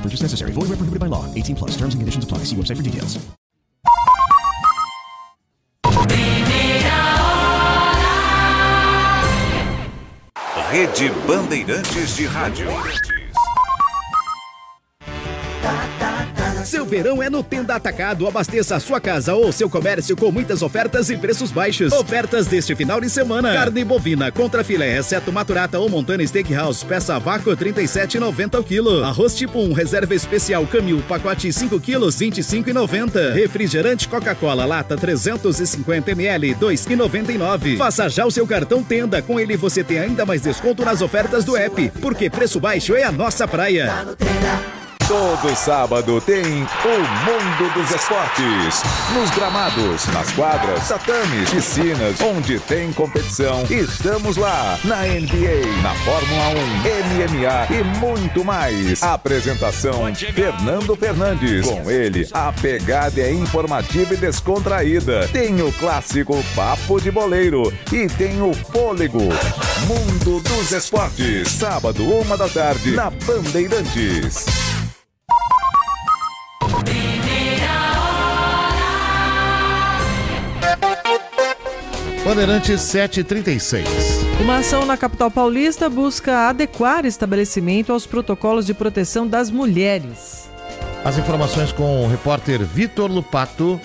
Purchase necessary. Void where prohibited by law. 18 plus. Terms and conditions apply. See website for details. Rede Bandeirantes de Rádio. Verão é no Tenda Atacado. Abasteça a sua casa ou seu comércio com muitas ofertas e preços baixos. Ofertas deste final de semana. Carne bovina contra filé, exceto maturata ou montana steakhouse, peça vácuo 37,90 o quilo. Arroz tipo 1, reserva especial Camil, pacote 5 quilos, 25,90. Refrigerante Coca-Cola, lata 350 ml, 2,99. Faça já o seu cartão Tenda. Com ele você tem ainda mais desconto nas ofertas do app. Porque preço baixo é a nossa praia. Todo sábado tem o Mundo dos Esportes. Nos gramados, nas quadras, tatames, piscinas, onde tem competição, estamos lá. Na NBA, na Fórmula 1, MMA e muito mais. Apresentação: Fernando Fernandes. Com ele, a pegada é informativa e descontraída. Tem o clássico Papo de Boleiro e tem o Fôlego. Mundo dos Esportes. Sábado, uma da tarde, na Bandeirantes. Bandeirantes 736. Uma ação na capital paulista busca adequar estabelecimento aos protocolos de proteção das mulheres. As informações com o repórter Vitor Lupato.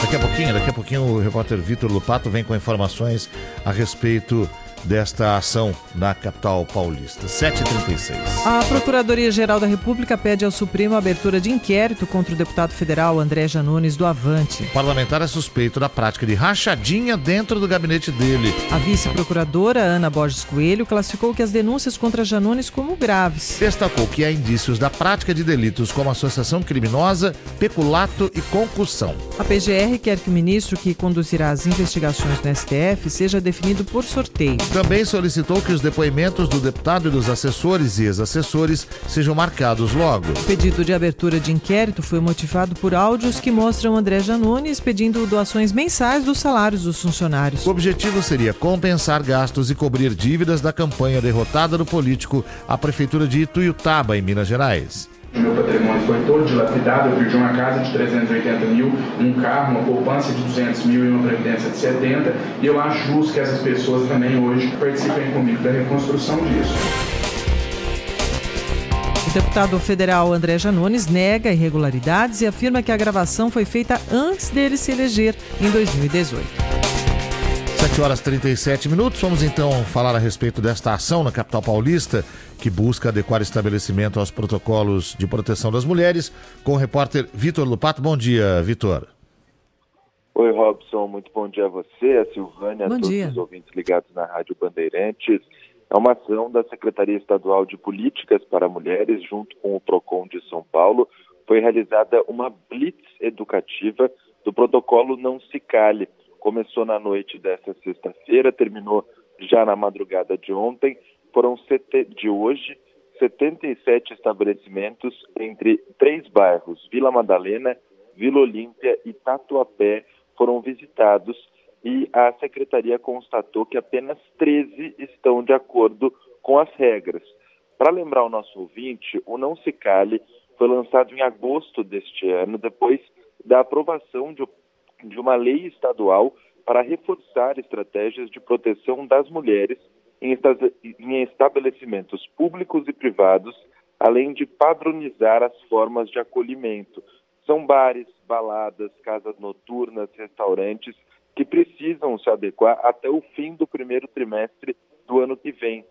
Daqui a pouquinho, daqui a pouquinho o repórter Vitor Lupato vem com informações a respeito desta ação na capital paulista. 7h36. A Procuradoria-Geral da República pede ao Supremo a abertura de inquérito contra o deputado federal André Janones do Avante. O parlamentar é suspeito da prática de rachadinha dentro do gabinete dele. A vice-procuradora Ana Borges Coelho classificou que as denúncias contra Janones como graves. Destacou que há indícios da prática de delitos como associação criminosa, peculato e concussão. A PGR quer que o ministro que conduzirá as investigações no STF seja definido por sorteio. Também solicitou que os depoimentos do deputado e dos assessores e ex-assessores sejam marcados logo. O pedido de abertura de inquérito foi motivado por áudios que mostram André Janones pedindo doações mensais dos salários dos funcionários. O objetivo seria compensar gastos e cobrir dívidas da campanha derrotada do político à prefeitura de Ituiutaba, em Minas Gerais. Meu patrimônio foi todo dilapidado, eu perdi uma casa de 380 mil, um carro, uma poupança de 200 mil e uma previdência de 70, e eu acho justo que essas pessoas também hoje participem comigo da reconstrução disso. O deputado federal André Janones nega irregularidades e afirma que a gravação foi feita antes dele se eleger em 2018. 7 horas 37 minutos. Vamos então falar a respeito desta ação na capital paulista que busca adequar estabelecimento aos protocolos de proteção das mulheres com o repórter Vitor Lupato. Bom dia, Vitor. Oi, Robson. Muito bom dia a você, a Silvânia, bom a todos dia. os ouvintes ligados na Rádio Bandeirantes. É uma ação da Secretaria Estadual de Políticas para Mulheres, junto com o PROCON de São Paulo. Foi realizada uma blitz educativa do protocolo Não Se Cale. Começou na noite desta sexta-feira, terminou já na madrugada de ontem. Foram sete, de hoje 77 estabelecimentos entre três bairros, Vila Madalena, Vila Olímpia e Tatuapé, foram visitados e a secretaria constatou que apenas 13 estão de acordo com as regras. Para lembrar o nosso ouvinte, o Não Se Cale foi lançado em agosto deste ano, depois da aprovação de, de uma lei estadual para reforçar estratégias de proteção das mulheres em, esta, em estabelecimentos públicos e privados, além de padronizar as formas de acolhimento. São bares, baladas, casas noturnas, restaurantes que precisam se adequar até o fim do primeiro trimestre do ano que vem.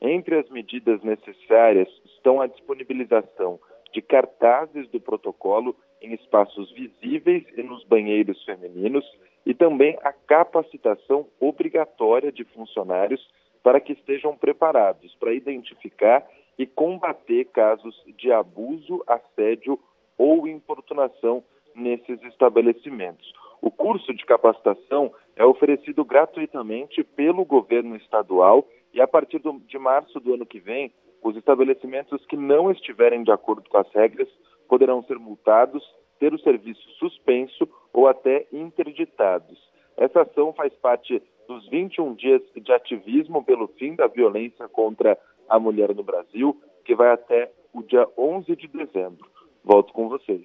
Entre as medidas necessárias estão a disponibilização de cartazes do protocolo em espaços visíveis e nos banheiros femininos e também a capacitação obrigatória de funcionários para que estejam preparados para identificar e combater casos de abuso, assédio ou importunação nesses estabelecimentos. O curso de capacitação é oferecido gratuitamente pelo governo estadual e a partir do, de março do ano que vem, os estabelecimentos que não estiverem de acordo com as regras poderão ser multados, ter o serviço suspenso ou até interditados. Essa ação faz parte dos 21 dias de ativismo pelo fim da violência contra a mulher no Brasil, que vai até o dia 11 de dezembro. Volto com vocês.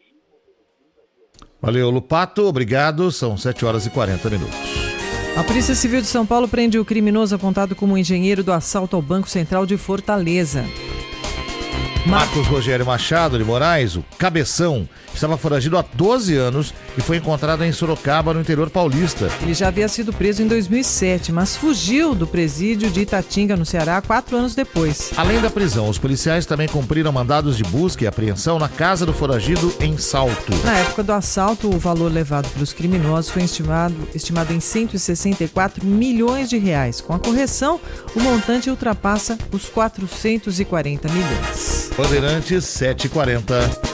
Valeu, Lupato. Obrigado. São 7 horas e 40 minutos. A Polícia Civil de São Paulo prende o criminoso apontado como engenheiro do assalto ao Banco Central de Fortaleza. Marcos Rogério Machado de Moraes, o Cabeção, estava foragido há 12 anos e foi encontrado em Sorocaba, no interior paulista. Ele já havia sido preso em 2007, mas fugiu do presídio de Itatinga, no Ceará, quatro anos depois. Além da prisão, os policiais também cumpriram mandados de busca e apreensão na casa do foragido em Salto. Na época do assalto, o valor levado pelos criminosos foi estimado, estimado em 164 milhões de reais. Com a correção, o montante ultrapassa os 440 milhões. Bandeirantes 740.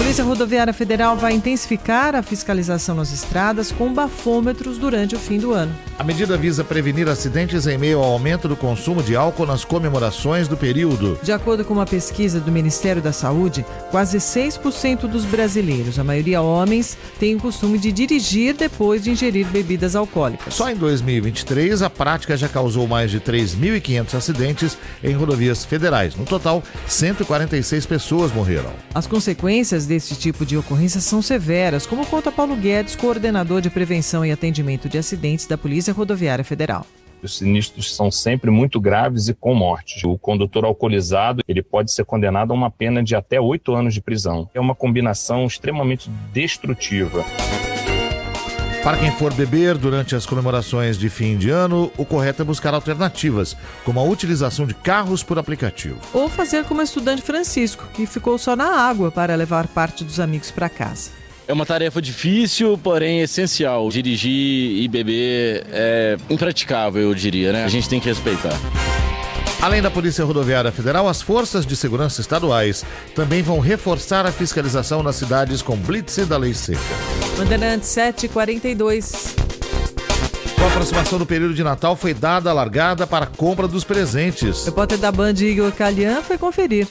Polícia Rodoviária Federal vai intensificar a fiscalização nas estradas com bafômetros durante o fim do ano. A medida visa prevenir acidentes em meio ao aumento do consumo de álcool nas comemorações do período. De acordo com uma pesquisa do Ministério da Saúde, quase 6% dos brasileiros, a maioria homens, têm o costume de dirigir depois de ingerir bebidas alcoólicas. Só em 2023, a prática já causou mais de 3.500 acidentes em rodovias federais. No total, 146 pessoas morreram. As consequências desse tipo de ocorrência são severas, como conta Paulo Guedes, coordenador de prevenção e atendimento de acidentes da Polícia Rodoviária Federal. Os sinistros são sempre muito graves e com mortes. O condutor alcoolizado ele pode ser condenado a uma pena de até oito anos de prisão. É uma combinação extremamente destrutiva. Para quem for beber durante as comemorações de fim de ano, o correto é buscar alternativas, como a utilização de carros por aplicativo. Ou fazer como o estudante Francisco, que ficou só na água para levar parte dos amigos para casa. É uma tarefa difícil, porém essencial. Dirigir e beber é impraticável, eu diria, né? A gente tem que respeitar. Além da Polícia Rodoviária Federal, as forças de segurança estaduais também vão reforçar a fiscalização nas cidades com blitz da lei seca. Bandeirantes 742. Com a aproximação do período de Natal, foi dada a largada para a compra dos presentes. O repórter da Band Igor Calian foi conferir.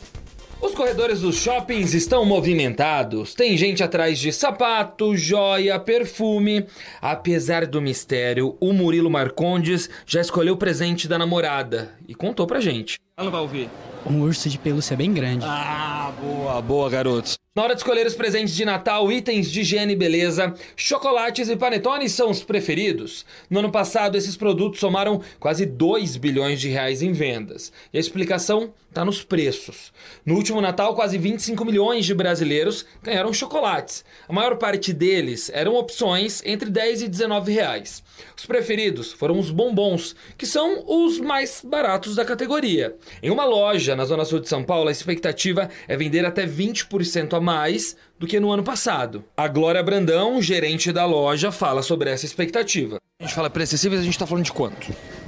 Os corredores dos shoppings estão movimentados. Tem gente atrás de sapato, joia, perfume. Apesar do mistério, o Murilo Marcondes já escolheu o presente da namorada e contou pra gente. Ela não vai ouvir. Um urso de pelúcia bem grande. Ah, boa, boa, garotos. Na hora de escolher os presentes de Natal, itens de higiene e beleza, chocolates e panetones são os preferidos. No ano passado, esses produtos somaram quase 2 bilhões de reais em vendas. E a explicação está nos preços. No último Natal, quase 25 milhões de brasileiros ganharam chocolates. A maior parte deles eram opções entre 10 e 19 reais. Os preferidos foram os bombons, que são os mais baratos da categoria. Em uma loja na Zona Sul de São Paulo, a expectativa é vender até 20% a mais do que no ano passado. A Glória Brandão, gerente da loja, fala sobre essa expectativa. A gente fala preço acessível, a gente está falando de quanto?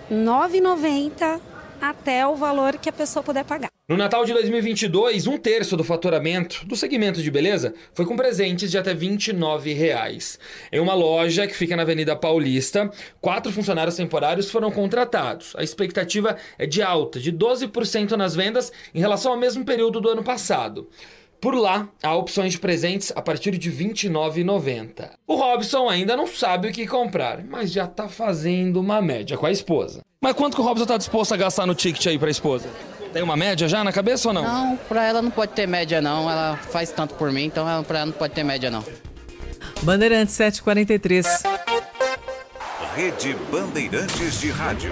R$ 9,90 até o valor que a pessoa puder pagar. No Natal de 2022, um terço do faturamento do segmento de beleza foi com presentes de até 29 reais. Em uma loja que fica na Avenida Paulista, quatro funcionários temporários foram contratados. A expectativa é de alta, de 12% nas vendas em relação ao mesmo período do ano passado. Por lá, há opções de presentes a partir de R$ 29,90. O Robson ainda não sabe o que comprar, mas já tá fazendo uma média com a esposa. Mas quanto que o Robson tá disposto a gastar no ticket aí pra esposa? Tem uma média já na cabeça ou não? Não, pra ela não pode ter média não. Ela faz tanto por mim, então ela, pra ela não pode ter média não. Bandeirantes 743. Rede Bandeirantes de Rádio.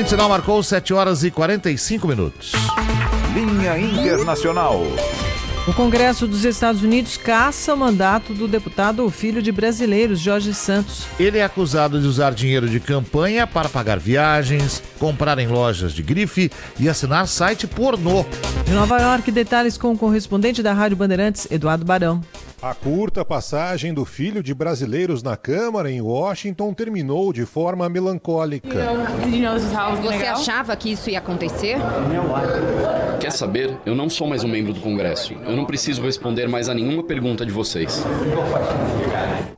Quinto sinal marcou 7 horas e 45 minutos. Linha Internacional. O Congresso dos Estados Unidos caça o mandato do deputado Filho de Brasileiros, Jorge Santos. Ele é acusado de usar dinheiro de campanha para pagar viagens, comprar em lojas de grife e assinar site pornô. De Nova York, detalhes com o correspondente da Rádio Bandeirantes, Eduardo Barão. A curta passagem do filho de brasileiros na Câmara em Washington terminou de forma melancólica. Você achava que isso ia acontecer? Quer saber? Eu não sou mais um membro do Congresso. Eu não preciso responder mais a nenhuma pergunta de vocês.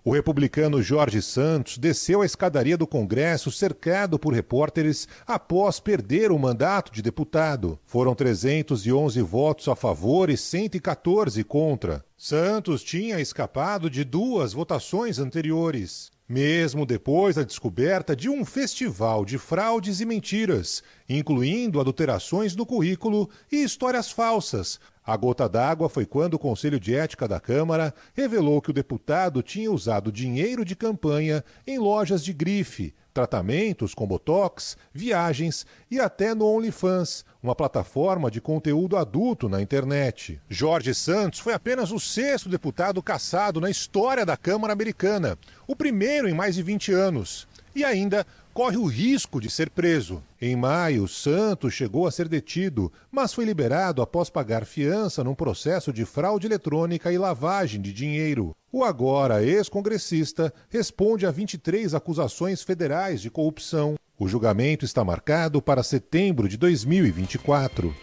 O republicano Jorge Santos desceu a escadaria do Congresso cercado por repórteres após perder o mandato de deputado. Foram 311 votos a favor e 114 contra. Santos tinha escapado de duas votações anteriores. Mesmo depois da descoberta de um festival de fraudes e mentiras, incluindo adulterações no currículo e histórias falsas, a gota d'água foi quando o Conselho de Ética da Câmara revelou que o deputado tinha usado dinheiro de campanha em lojas de grife, tratamentos com botox, viagens e até no OnlyFans, uma plataforma de conteúdo adulto na internet. Jorge Santos foi apenas o sexto deputado caçado na história da Câmara Americana, o primeiro em mais de 20 anos. E ainda corre o risco de ser preso. Em maio, Santos chegou a ser detido, mas foi liberado após pagar fiança num processo de fraude eletrônica e lavagem de dinheiro. O agora ex-congressista responde a 23 acusações federais de corrupção. O julgamento está marcado para setembro de 2024.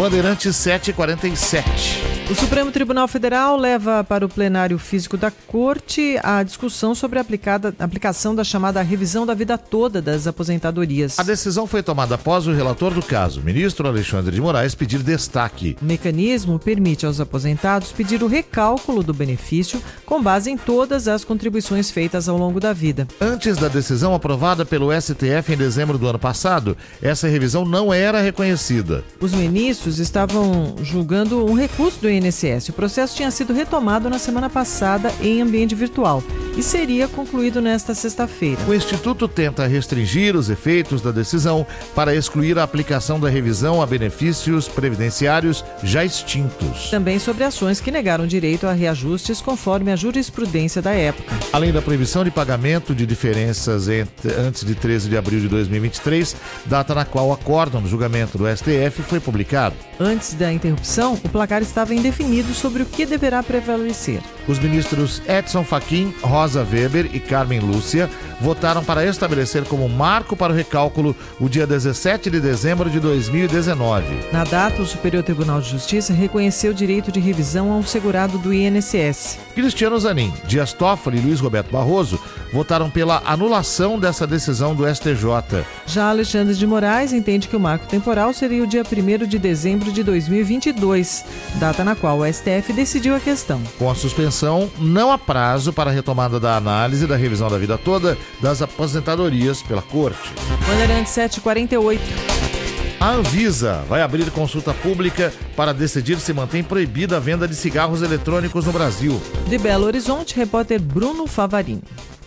Bandeirantes 747. O Supremo Tribunal Federal leva para o plenário físico da Corte a discussão sobre a aplicada, aplicação da chamada revisão da vida toda das aposentadorias. A decisão foi tomada após o relator do caso, ministro Alexandre de Moraes, pedir destaque. O mecanismo permite aos aposentados pedir o recálculo do benefício com base em todas as contribuições feitas ao longo da vida. Antes da decisão aprovada pelo STF em dezembro do ano passado, essa revisão não era reconhecida. Os ministros estavam julgando um recurso do INSS. O processo tinha sido retomado na semana passada em ambiente virtual e seria concluído nesta sexta-feira. O Instituto tenta restringir os efeitos da decisão para excluir a aplicação da revisão a benefícios previdenciários já extintos. Também sobre ações que negaram direito a reajustes conforme a jurisprudência da época. Além da proibição de pagamento de diferenças entre, antes de 13 de abril de 2023, data na qual o acórdão do julgamento do STF foi publicado. Antes da interrupção, o placar estava indefinido sobre o que deverá prevalecer. Os ministros Edson Fachin, Rosa Weber e Carmen Lúcia votaram para estabelecer como marco para o recálculo o dia 17 de dezembro de 2019. Na data, o Superior Tribunal de Justiça reconheceu o direito de revisão ao segurado do INSS. Cristiano Zanin, Dias Toffoli e Luiz Roberto Barroso votaram pela anulação dessa decisão do STJ. Já Alexandre de Moraes entende que o marco temporal seria o dia 1 de dezembro de 2022, data na qual o STF decidiu a questão. Com a suspensão, não há prazo para a retomada da análise da revisão da vida toda das aposentadorias pela Corte. Bandeirantes 748. A Anvisa vai abrir consulta pública para decidir se mantém proibida a venda de cigarros eletrônicos no Brasil. De Belo Horizonte, repórter Bruno Favarini.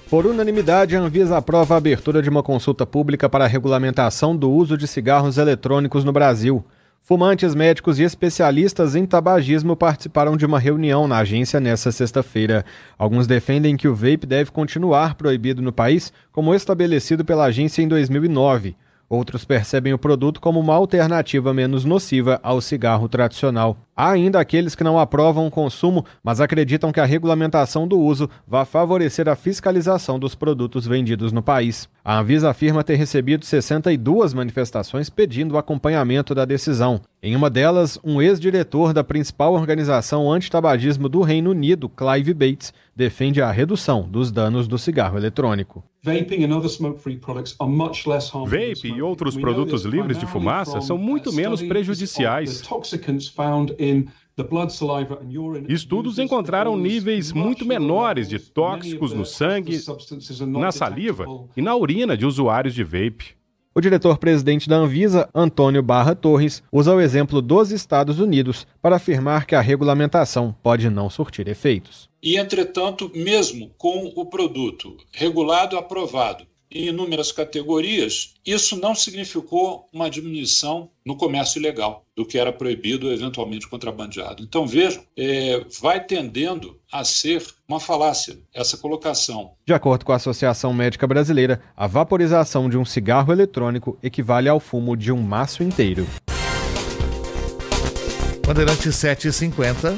Por unanimidade, a Anvisa aprova a abertura de uma consulta pública para a regulamentação do uso de cigarros eletrônicos no Brasil. Fumantes, médicos e especialistas em tabagismo participaram de uma reunião na agência nesta sexta-feira. Alguns defendem que o vape deve continuar proibido no país, como estabelecido pela agência em 2009. Outros percebem o produto como uma alternativa menos nociva ao cigarro tradicional. Há ainda aqueles que não aprovam o consumo, mas acreditam que a regulamentação do uso vai favorecer a fiscalização dos produtos vendidos no país. A Anvisa afirma ter recebido 62 manifestações pedindo o acompanhamento da decisão. Em uma delas, um ex-diretor da principal organização antitabagismo do Reino Unido, Clive Bates, defende a redução dos danos do cigarro eletrônico. Vape e outros produtos livres de fumaça são muito menos prejudiciais. Estudos encontraram níveis muito menores de tóxicos no sangue, na saliva e na urina de usuários de vape. O diretor-presidente da Anvisa, Antônio Barra Torres, usa o exemplo dos Estados Unidos para afirmar que a regulamentação pode não surtir efeitos. E, entretanto, mesmo com o produto regulado aprovado em inúmeras categorias, isso não significou uma diminuição no comércio ilegal, do que era proibido, eventualmente contrabandeado. Então, vejam, é, vai tendendo a ser uma falácia essa colocação. De acordo com a Associação Médica Brasileira, a vaporização de um cigarro eletrônico equivale ao fumo de um maço inteiro. Bandeirante 750.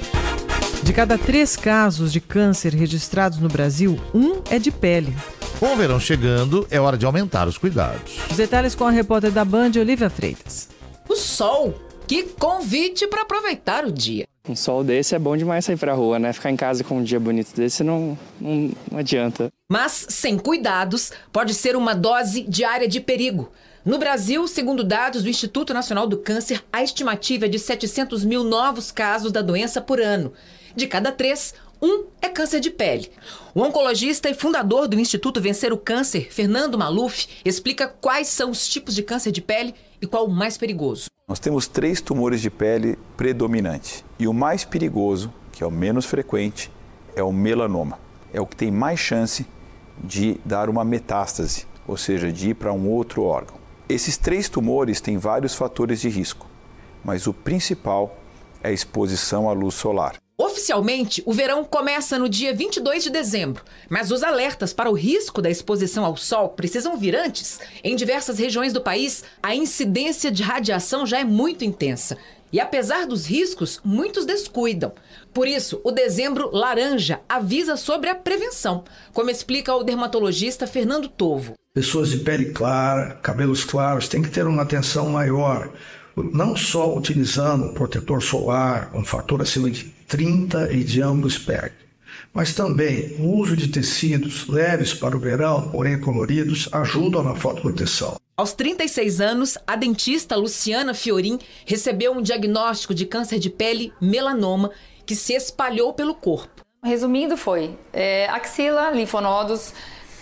De cada três casos de câncer registrados no Brasil, um é de pele. Com o verão chegando, é hora de aumentar os cuidados. Os detalhes com a repórter da Band, Olivia Freitas. O sol. Que convite para aproveitar o dia. Um sol desse é bom demais sair pra rua, né? Ficar em casa com um dia bonito desse não, não, não adianta. Mas, sem cuidados, pode ser uma dose diária de perigo. No Brasil, segundo dados do Instituto Nacional do Câncer, a estimativa é de 700 mil novos casos da doença por ano. De cada três, um é câncer de pele. O oncologista e fundador do Instituto Vencer o Câncer, Fernando Maluf, explica quais são os tipos de câncer de pele e qual o mais perigoso. Nós temos três tumores de pele predominantes. E o mais perigoso, que é o menos frequente, é o melanoma. É o que tem mais chance de dar uma metástase, ou seja, de ir para um outro órgão. Esses três tumores têm vários fatores de risco, mas o principal é a exposição à luz solar. Oficialmente, o verão começa no dia 22 de dezembro, mas os alertas para o risco da exposição ao sol precisam vir antes. Em diversas regiões do país, a incidência de radiação já é muito intensa. E apesar dos riscos, muitos descuidam. Por isso, o dezembro laranja avisa sobre a prevenção, como explica o dermatologista Fernando Tovo. Pessoas de pele clara, cabelos claros, têm que ter uma atenção maior não só utilizando protetor solar, um fator acima de 30 e de ângulo espectro, mas também o uso de tecidos leves para o verão, porém coloridos, ajudam na fotoproteção. Aos 36 anos, a dentista Luciana Fiorin recebeu um diagnóstico de câncer de pele melanoma que se espalhou pelo corpo. Resumindo, foi é, axila, linfonodos,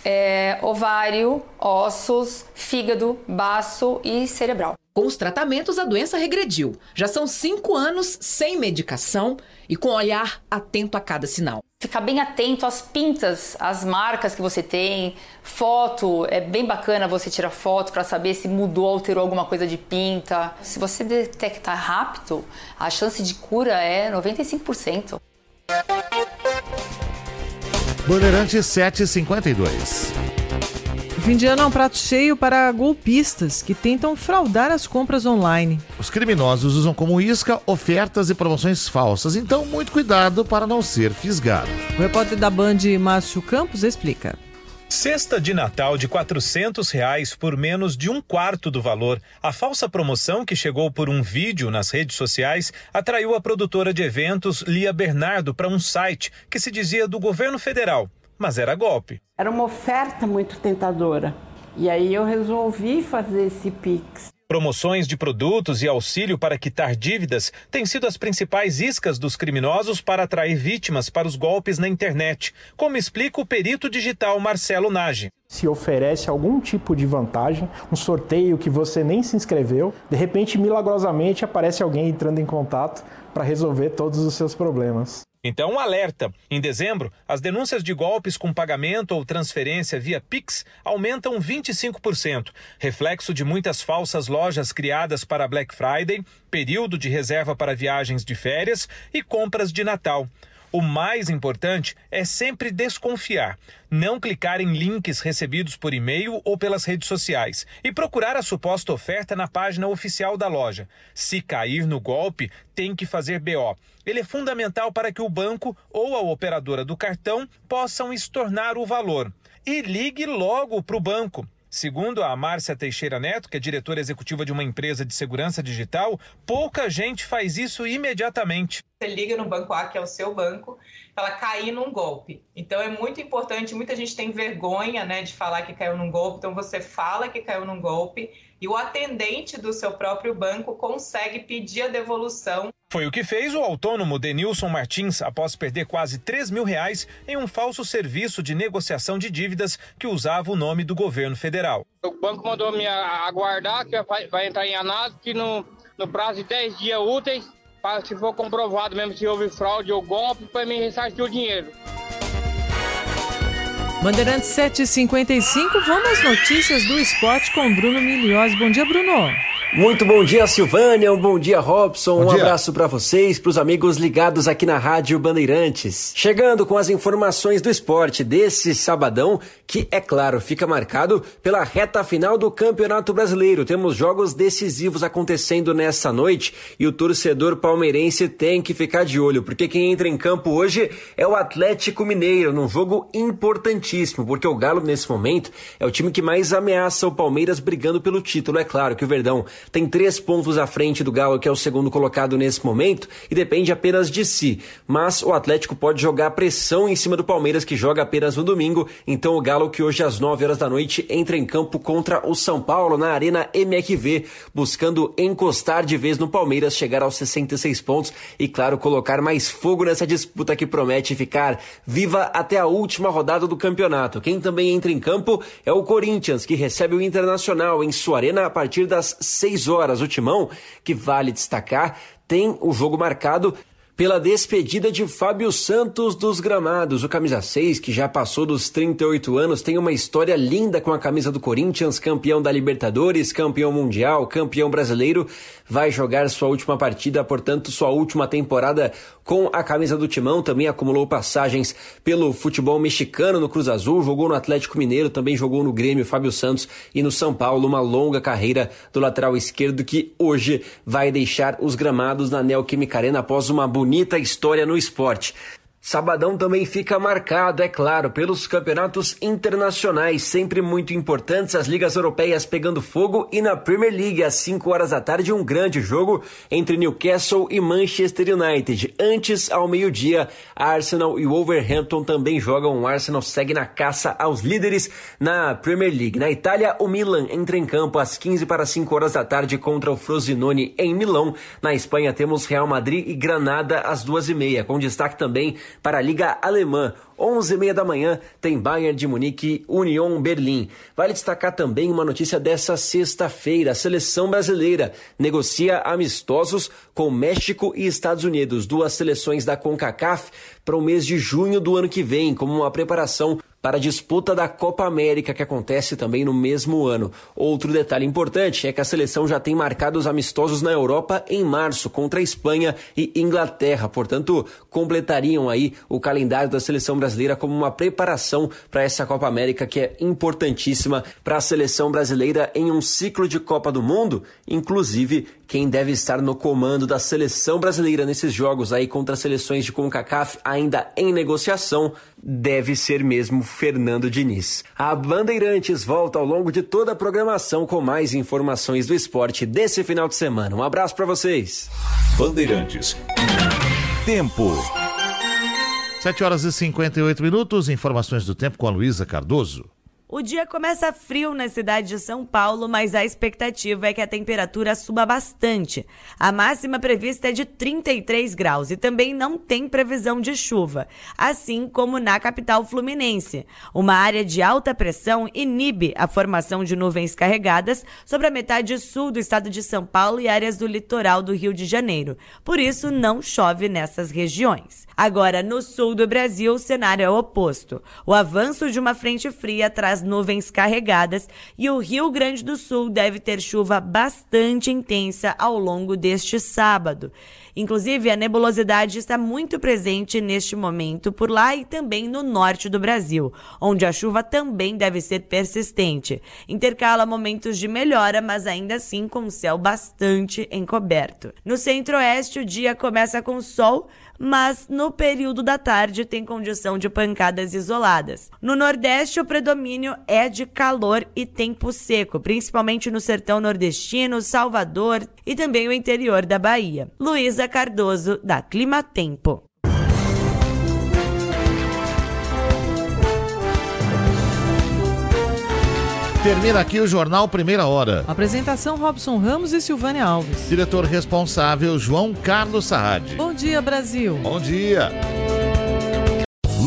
é, ovário, ossos, fígado, baço e cerebral. Com os tratamentos, a doença regrediu. Já são cinco anos sem medicação e com olhar atento a cada sinal. Ficar bem atento às pintas, às marcas que você tem, foto, é bem bacana você tirar foto para saber se mudou, alterou alguma coisa de pinta. Se você detectar rápido, a chance de cura é 95%. Bandeirante 752. Fim de ano é um prato cheio para golpistas que tentam fraudar as compras online. Os criminosos usam como isca ofertas e promoções falsas, então muito cuidado para não ser fisgado. O repórter da Band, Márcio Campos, explica. Cesta de Natal de 400 reais por menos de um quarto do valor. A falsa promoção, que chegou por um vídeo nas redes sociais, atraiu a produtora de eventos Lia Bernardo para um site que se dizia do governo federal mas era golpe. Era uma oferta muito tentadora. E aí eu resolvi fazer esse Pix. Promoções de produtos e auxílio para quitar dívidas têm sido as principais iscas dos criminosos para atrair vítimas para os golpes na internet, como explica o perito digital Marcelo Nage. Se oferece algum tipo de vantagem, um sorteio que você nem se inscreveu, de repente, milagrosamente, aparece alguém entrando em contato para resolver todos os seus problemas. Então, um alerta: em dezembro, as denúncias de golpes com pagamento ou transferência via Pix aumentam 25%, reflexo de muitas falsas lojas criadas para Black Friday, período de reserva para viagens de férias e compras de Natal. O mais importante é sempre desconfiar, não clicar em links recebidos por e-mail ou pelas redes sociais e procurar a suposta oferta na página oficial da loja. Se cair no golpe, tem que fazer BO. Ele é fundamental para que o banco ou a operadora do cartão possam estornar o valor. E ligue logo para o banco. Segundo a Márcia Teixeira Neto, que é diretora executiva de uma empresa de segurança digital, pouca gente faz isso imediatamente. Você liga no banco A, que é o seu banco, ela cair num golpe. Então é muito importante, muita gente tem vergonha né, de falar que caiu num golpe, então você fala que caiu num golpe e o atendente do seu próprio banco consegue pedir a devolução. Foi o que fez o autônomo Denilson Martins após perder quase 3 mil reais em um falso serviço de negociação de dívidas que usava o nome do governo federal. O banco mandou me aguardar, que vai, vai entrar em análise, que no, no prazo de 10 dias úteis, para se for comprovado mesmo se houve fraude ou golpe, para me ressarcir o dinheiro. Bandeirantes 755, vamos às notícias do esporte com Bruno Milhós. Bom dia, Bruno. Muito bom dia, Silvânia. Um bom dia, Robson. Bom um dia. abraço para vocês, para os amigos ligados aqui na Rádio Bandeirantes. Chegando com as informações do esporte desse sabadão, que, é claro, fica marcado pela reta final do Campeonato Brasileiro. Temos jogos decisivos acontecendo nessa noite e o torcedor palmeirense tem que ficar de olho, porque quem entra em campo hoje é o Atlético Mineiro, num jogo importantíssimo, porque o Galo, nesse momento, é o time que mais ameaça o Palmeiras brigando pelo título. É claro que o Verdão tem três pontos à frente do Galo, que é o segundo colocado nesse momento, e depende apenas de si. Mas o Atlético pode jogar pressão em cima do Palmeiras, que joga apenas no domingo. Então o Galo, que hoje às 9 horas da noite entra em campo contra o São Paulo na Arena MRV, buscando encostar de vez no Palmeiras, chegar aos 66 pontos e, claro, colocar mais fogo nessa disputa que promete ficar viva até a última rodada do campeonato. Quem também entra em campo é o Corinthians, que recebe o Internacional em sua arena a partir das 6 6 horas. O Timão, que vale destacar, tem o jogo marcado pela despedida de Fábio Santos dos gramados. O camisa 6, que já passou dos 38 anos, tem uma história linda com a camisa do Corinthians, campeão da Libertadores, campeão mundial, campeão brasileiro. Vai jogar sua última partida, portanto, sua última temporada com a camisa do Timão. Também acumulou passagens pelo futebol mexicano no Cruz Azul, jogou no Atlético Mineiro, também jogou no Grêmio Fábio Santos e no São Paulo. Uma longa carreira do lateral esquerdo que hoje vai deixar os gramados na Neoquímica Arena após uma bonita história no esporte. Sabadão também fica marcado, é claro, pelos campeonatos internacionais, sempre muito importantes, as ligas europeias pegando fogo e na Premier League, às 5 horas da tarde, um grande jogo entre Newcastle e Manchester United. Antes, ao meio-dia, Arsenal e Wolverhampton também jogam. O Arsenal segue na caça aos líderes na Premier League. Na Itália, o Milan entra em campo às 15 para 5 horas da tarde contra o Frosinone em Milão. Na Espanha, temos Real Madrid e Granada às duas e meia, com destaque também para a Liga Alemã. 11h30 da manhã tem Bayern de Munique Union Berlim. Vale destacar também uma notícia dessa sexta-feira. A seleção brasileira negocia amistosos com México e Estados Unidos, duas seleções da CONCACAF, para o mês de junho do ano que vem, como uma preparação para a disputa da Copa América, que acontece também no mesmo ano. Outro detalhe importante é que a seleção já tem marcado os amistosos na Europa em março, contra a Espanha e Inglaterra. Portanto, completariam aí o calendário da seleção brasileira como uma preparação para essa Copa América, que é importantíssima para a seleção brasileira em um ciclo de Copa do Mundo, inclusive quem deve estar no comando da seleção brasileira nesses jogos aí contra seleções de CONCACAF ainda em negociação deve ser mesmo Fernando Diniz. A Bandeirantes volta ao longo de toda a programação com mais informações do esporte desse final de semana. Um abraço para vocês. Bandeirantes. Tempo. 7 horas e 58 minutos. Informações do tempo com a Luísa Cardoso. O dia começa frio na cidade de São Paulo, mas a expectativa é que a temperatura suba bastante. A máxima prevista é de 33 graus e também não tem previsão de chuva, assim como na capital fluminense. Uma área de alta pressão inibe a formação de nuvens carregadas sobre a metade sul do estado de São Paulo e áreas do litoral do Rio de Janeiro. Por isso, não chove nessas regiões. Agora, no sul do Brasil, o cenário é o oposto. O avanço de uma frente fria traz nuvens carregadas e o Rio Grande do Sul deve ter chuva bastante intensa ao longo deste sábado. Inclusive, a nebulosidade está muito presente neste momento por lá e também no norte do Brasil, onde a chuva também deve ser persistente. Intercala momentos de melhora, mas ainda assim com o céu bastante encoberto. No centro-oeste, o dia começa com sol, mas no período da tarde tem condição de pancadas isoladas. No Nordeste, o predomínio é de calor e tempo seco, principalmente no sertão nordestino, Salvador e também o interior da Bahia. Luísa Cardoso, da Clima Tempo. Termina aqui o Jornal Primeira Hora. Apresentação Robson Ramos e Silvânia Alves. Diretor responsável João Carlos Saad. Bom dia, Brasil. Bom dia.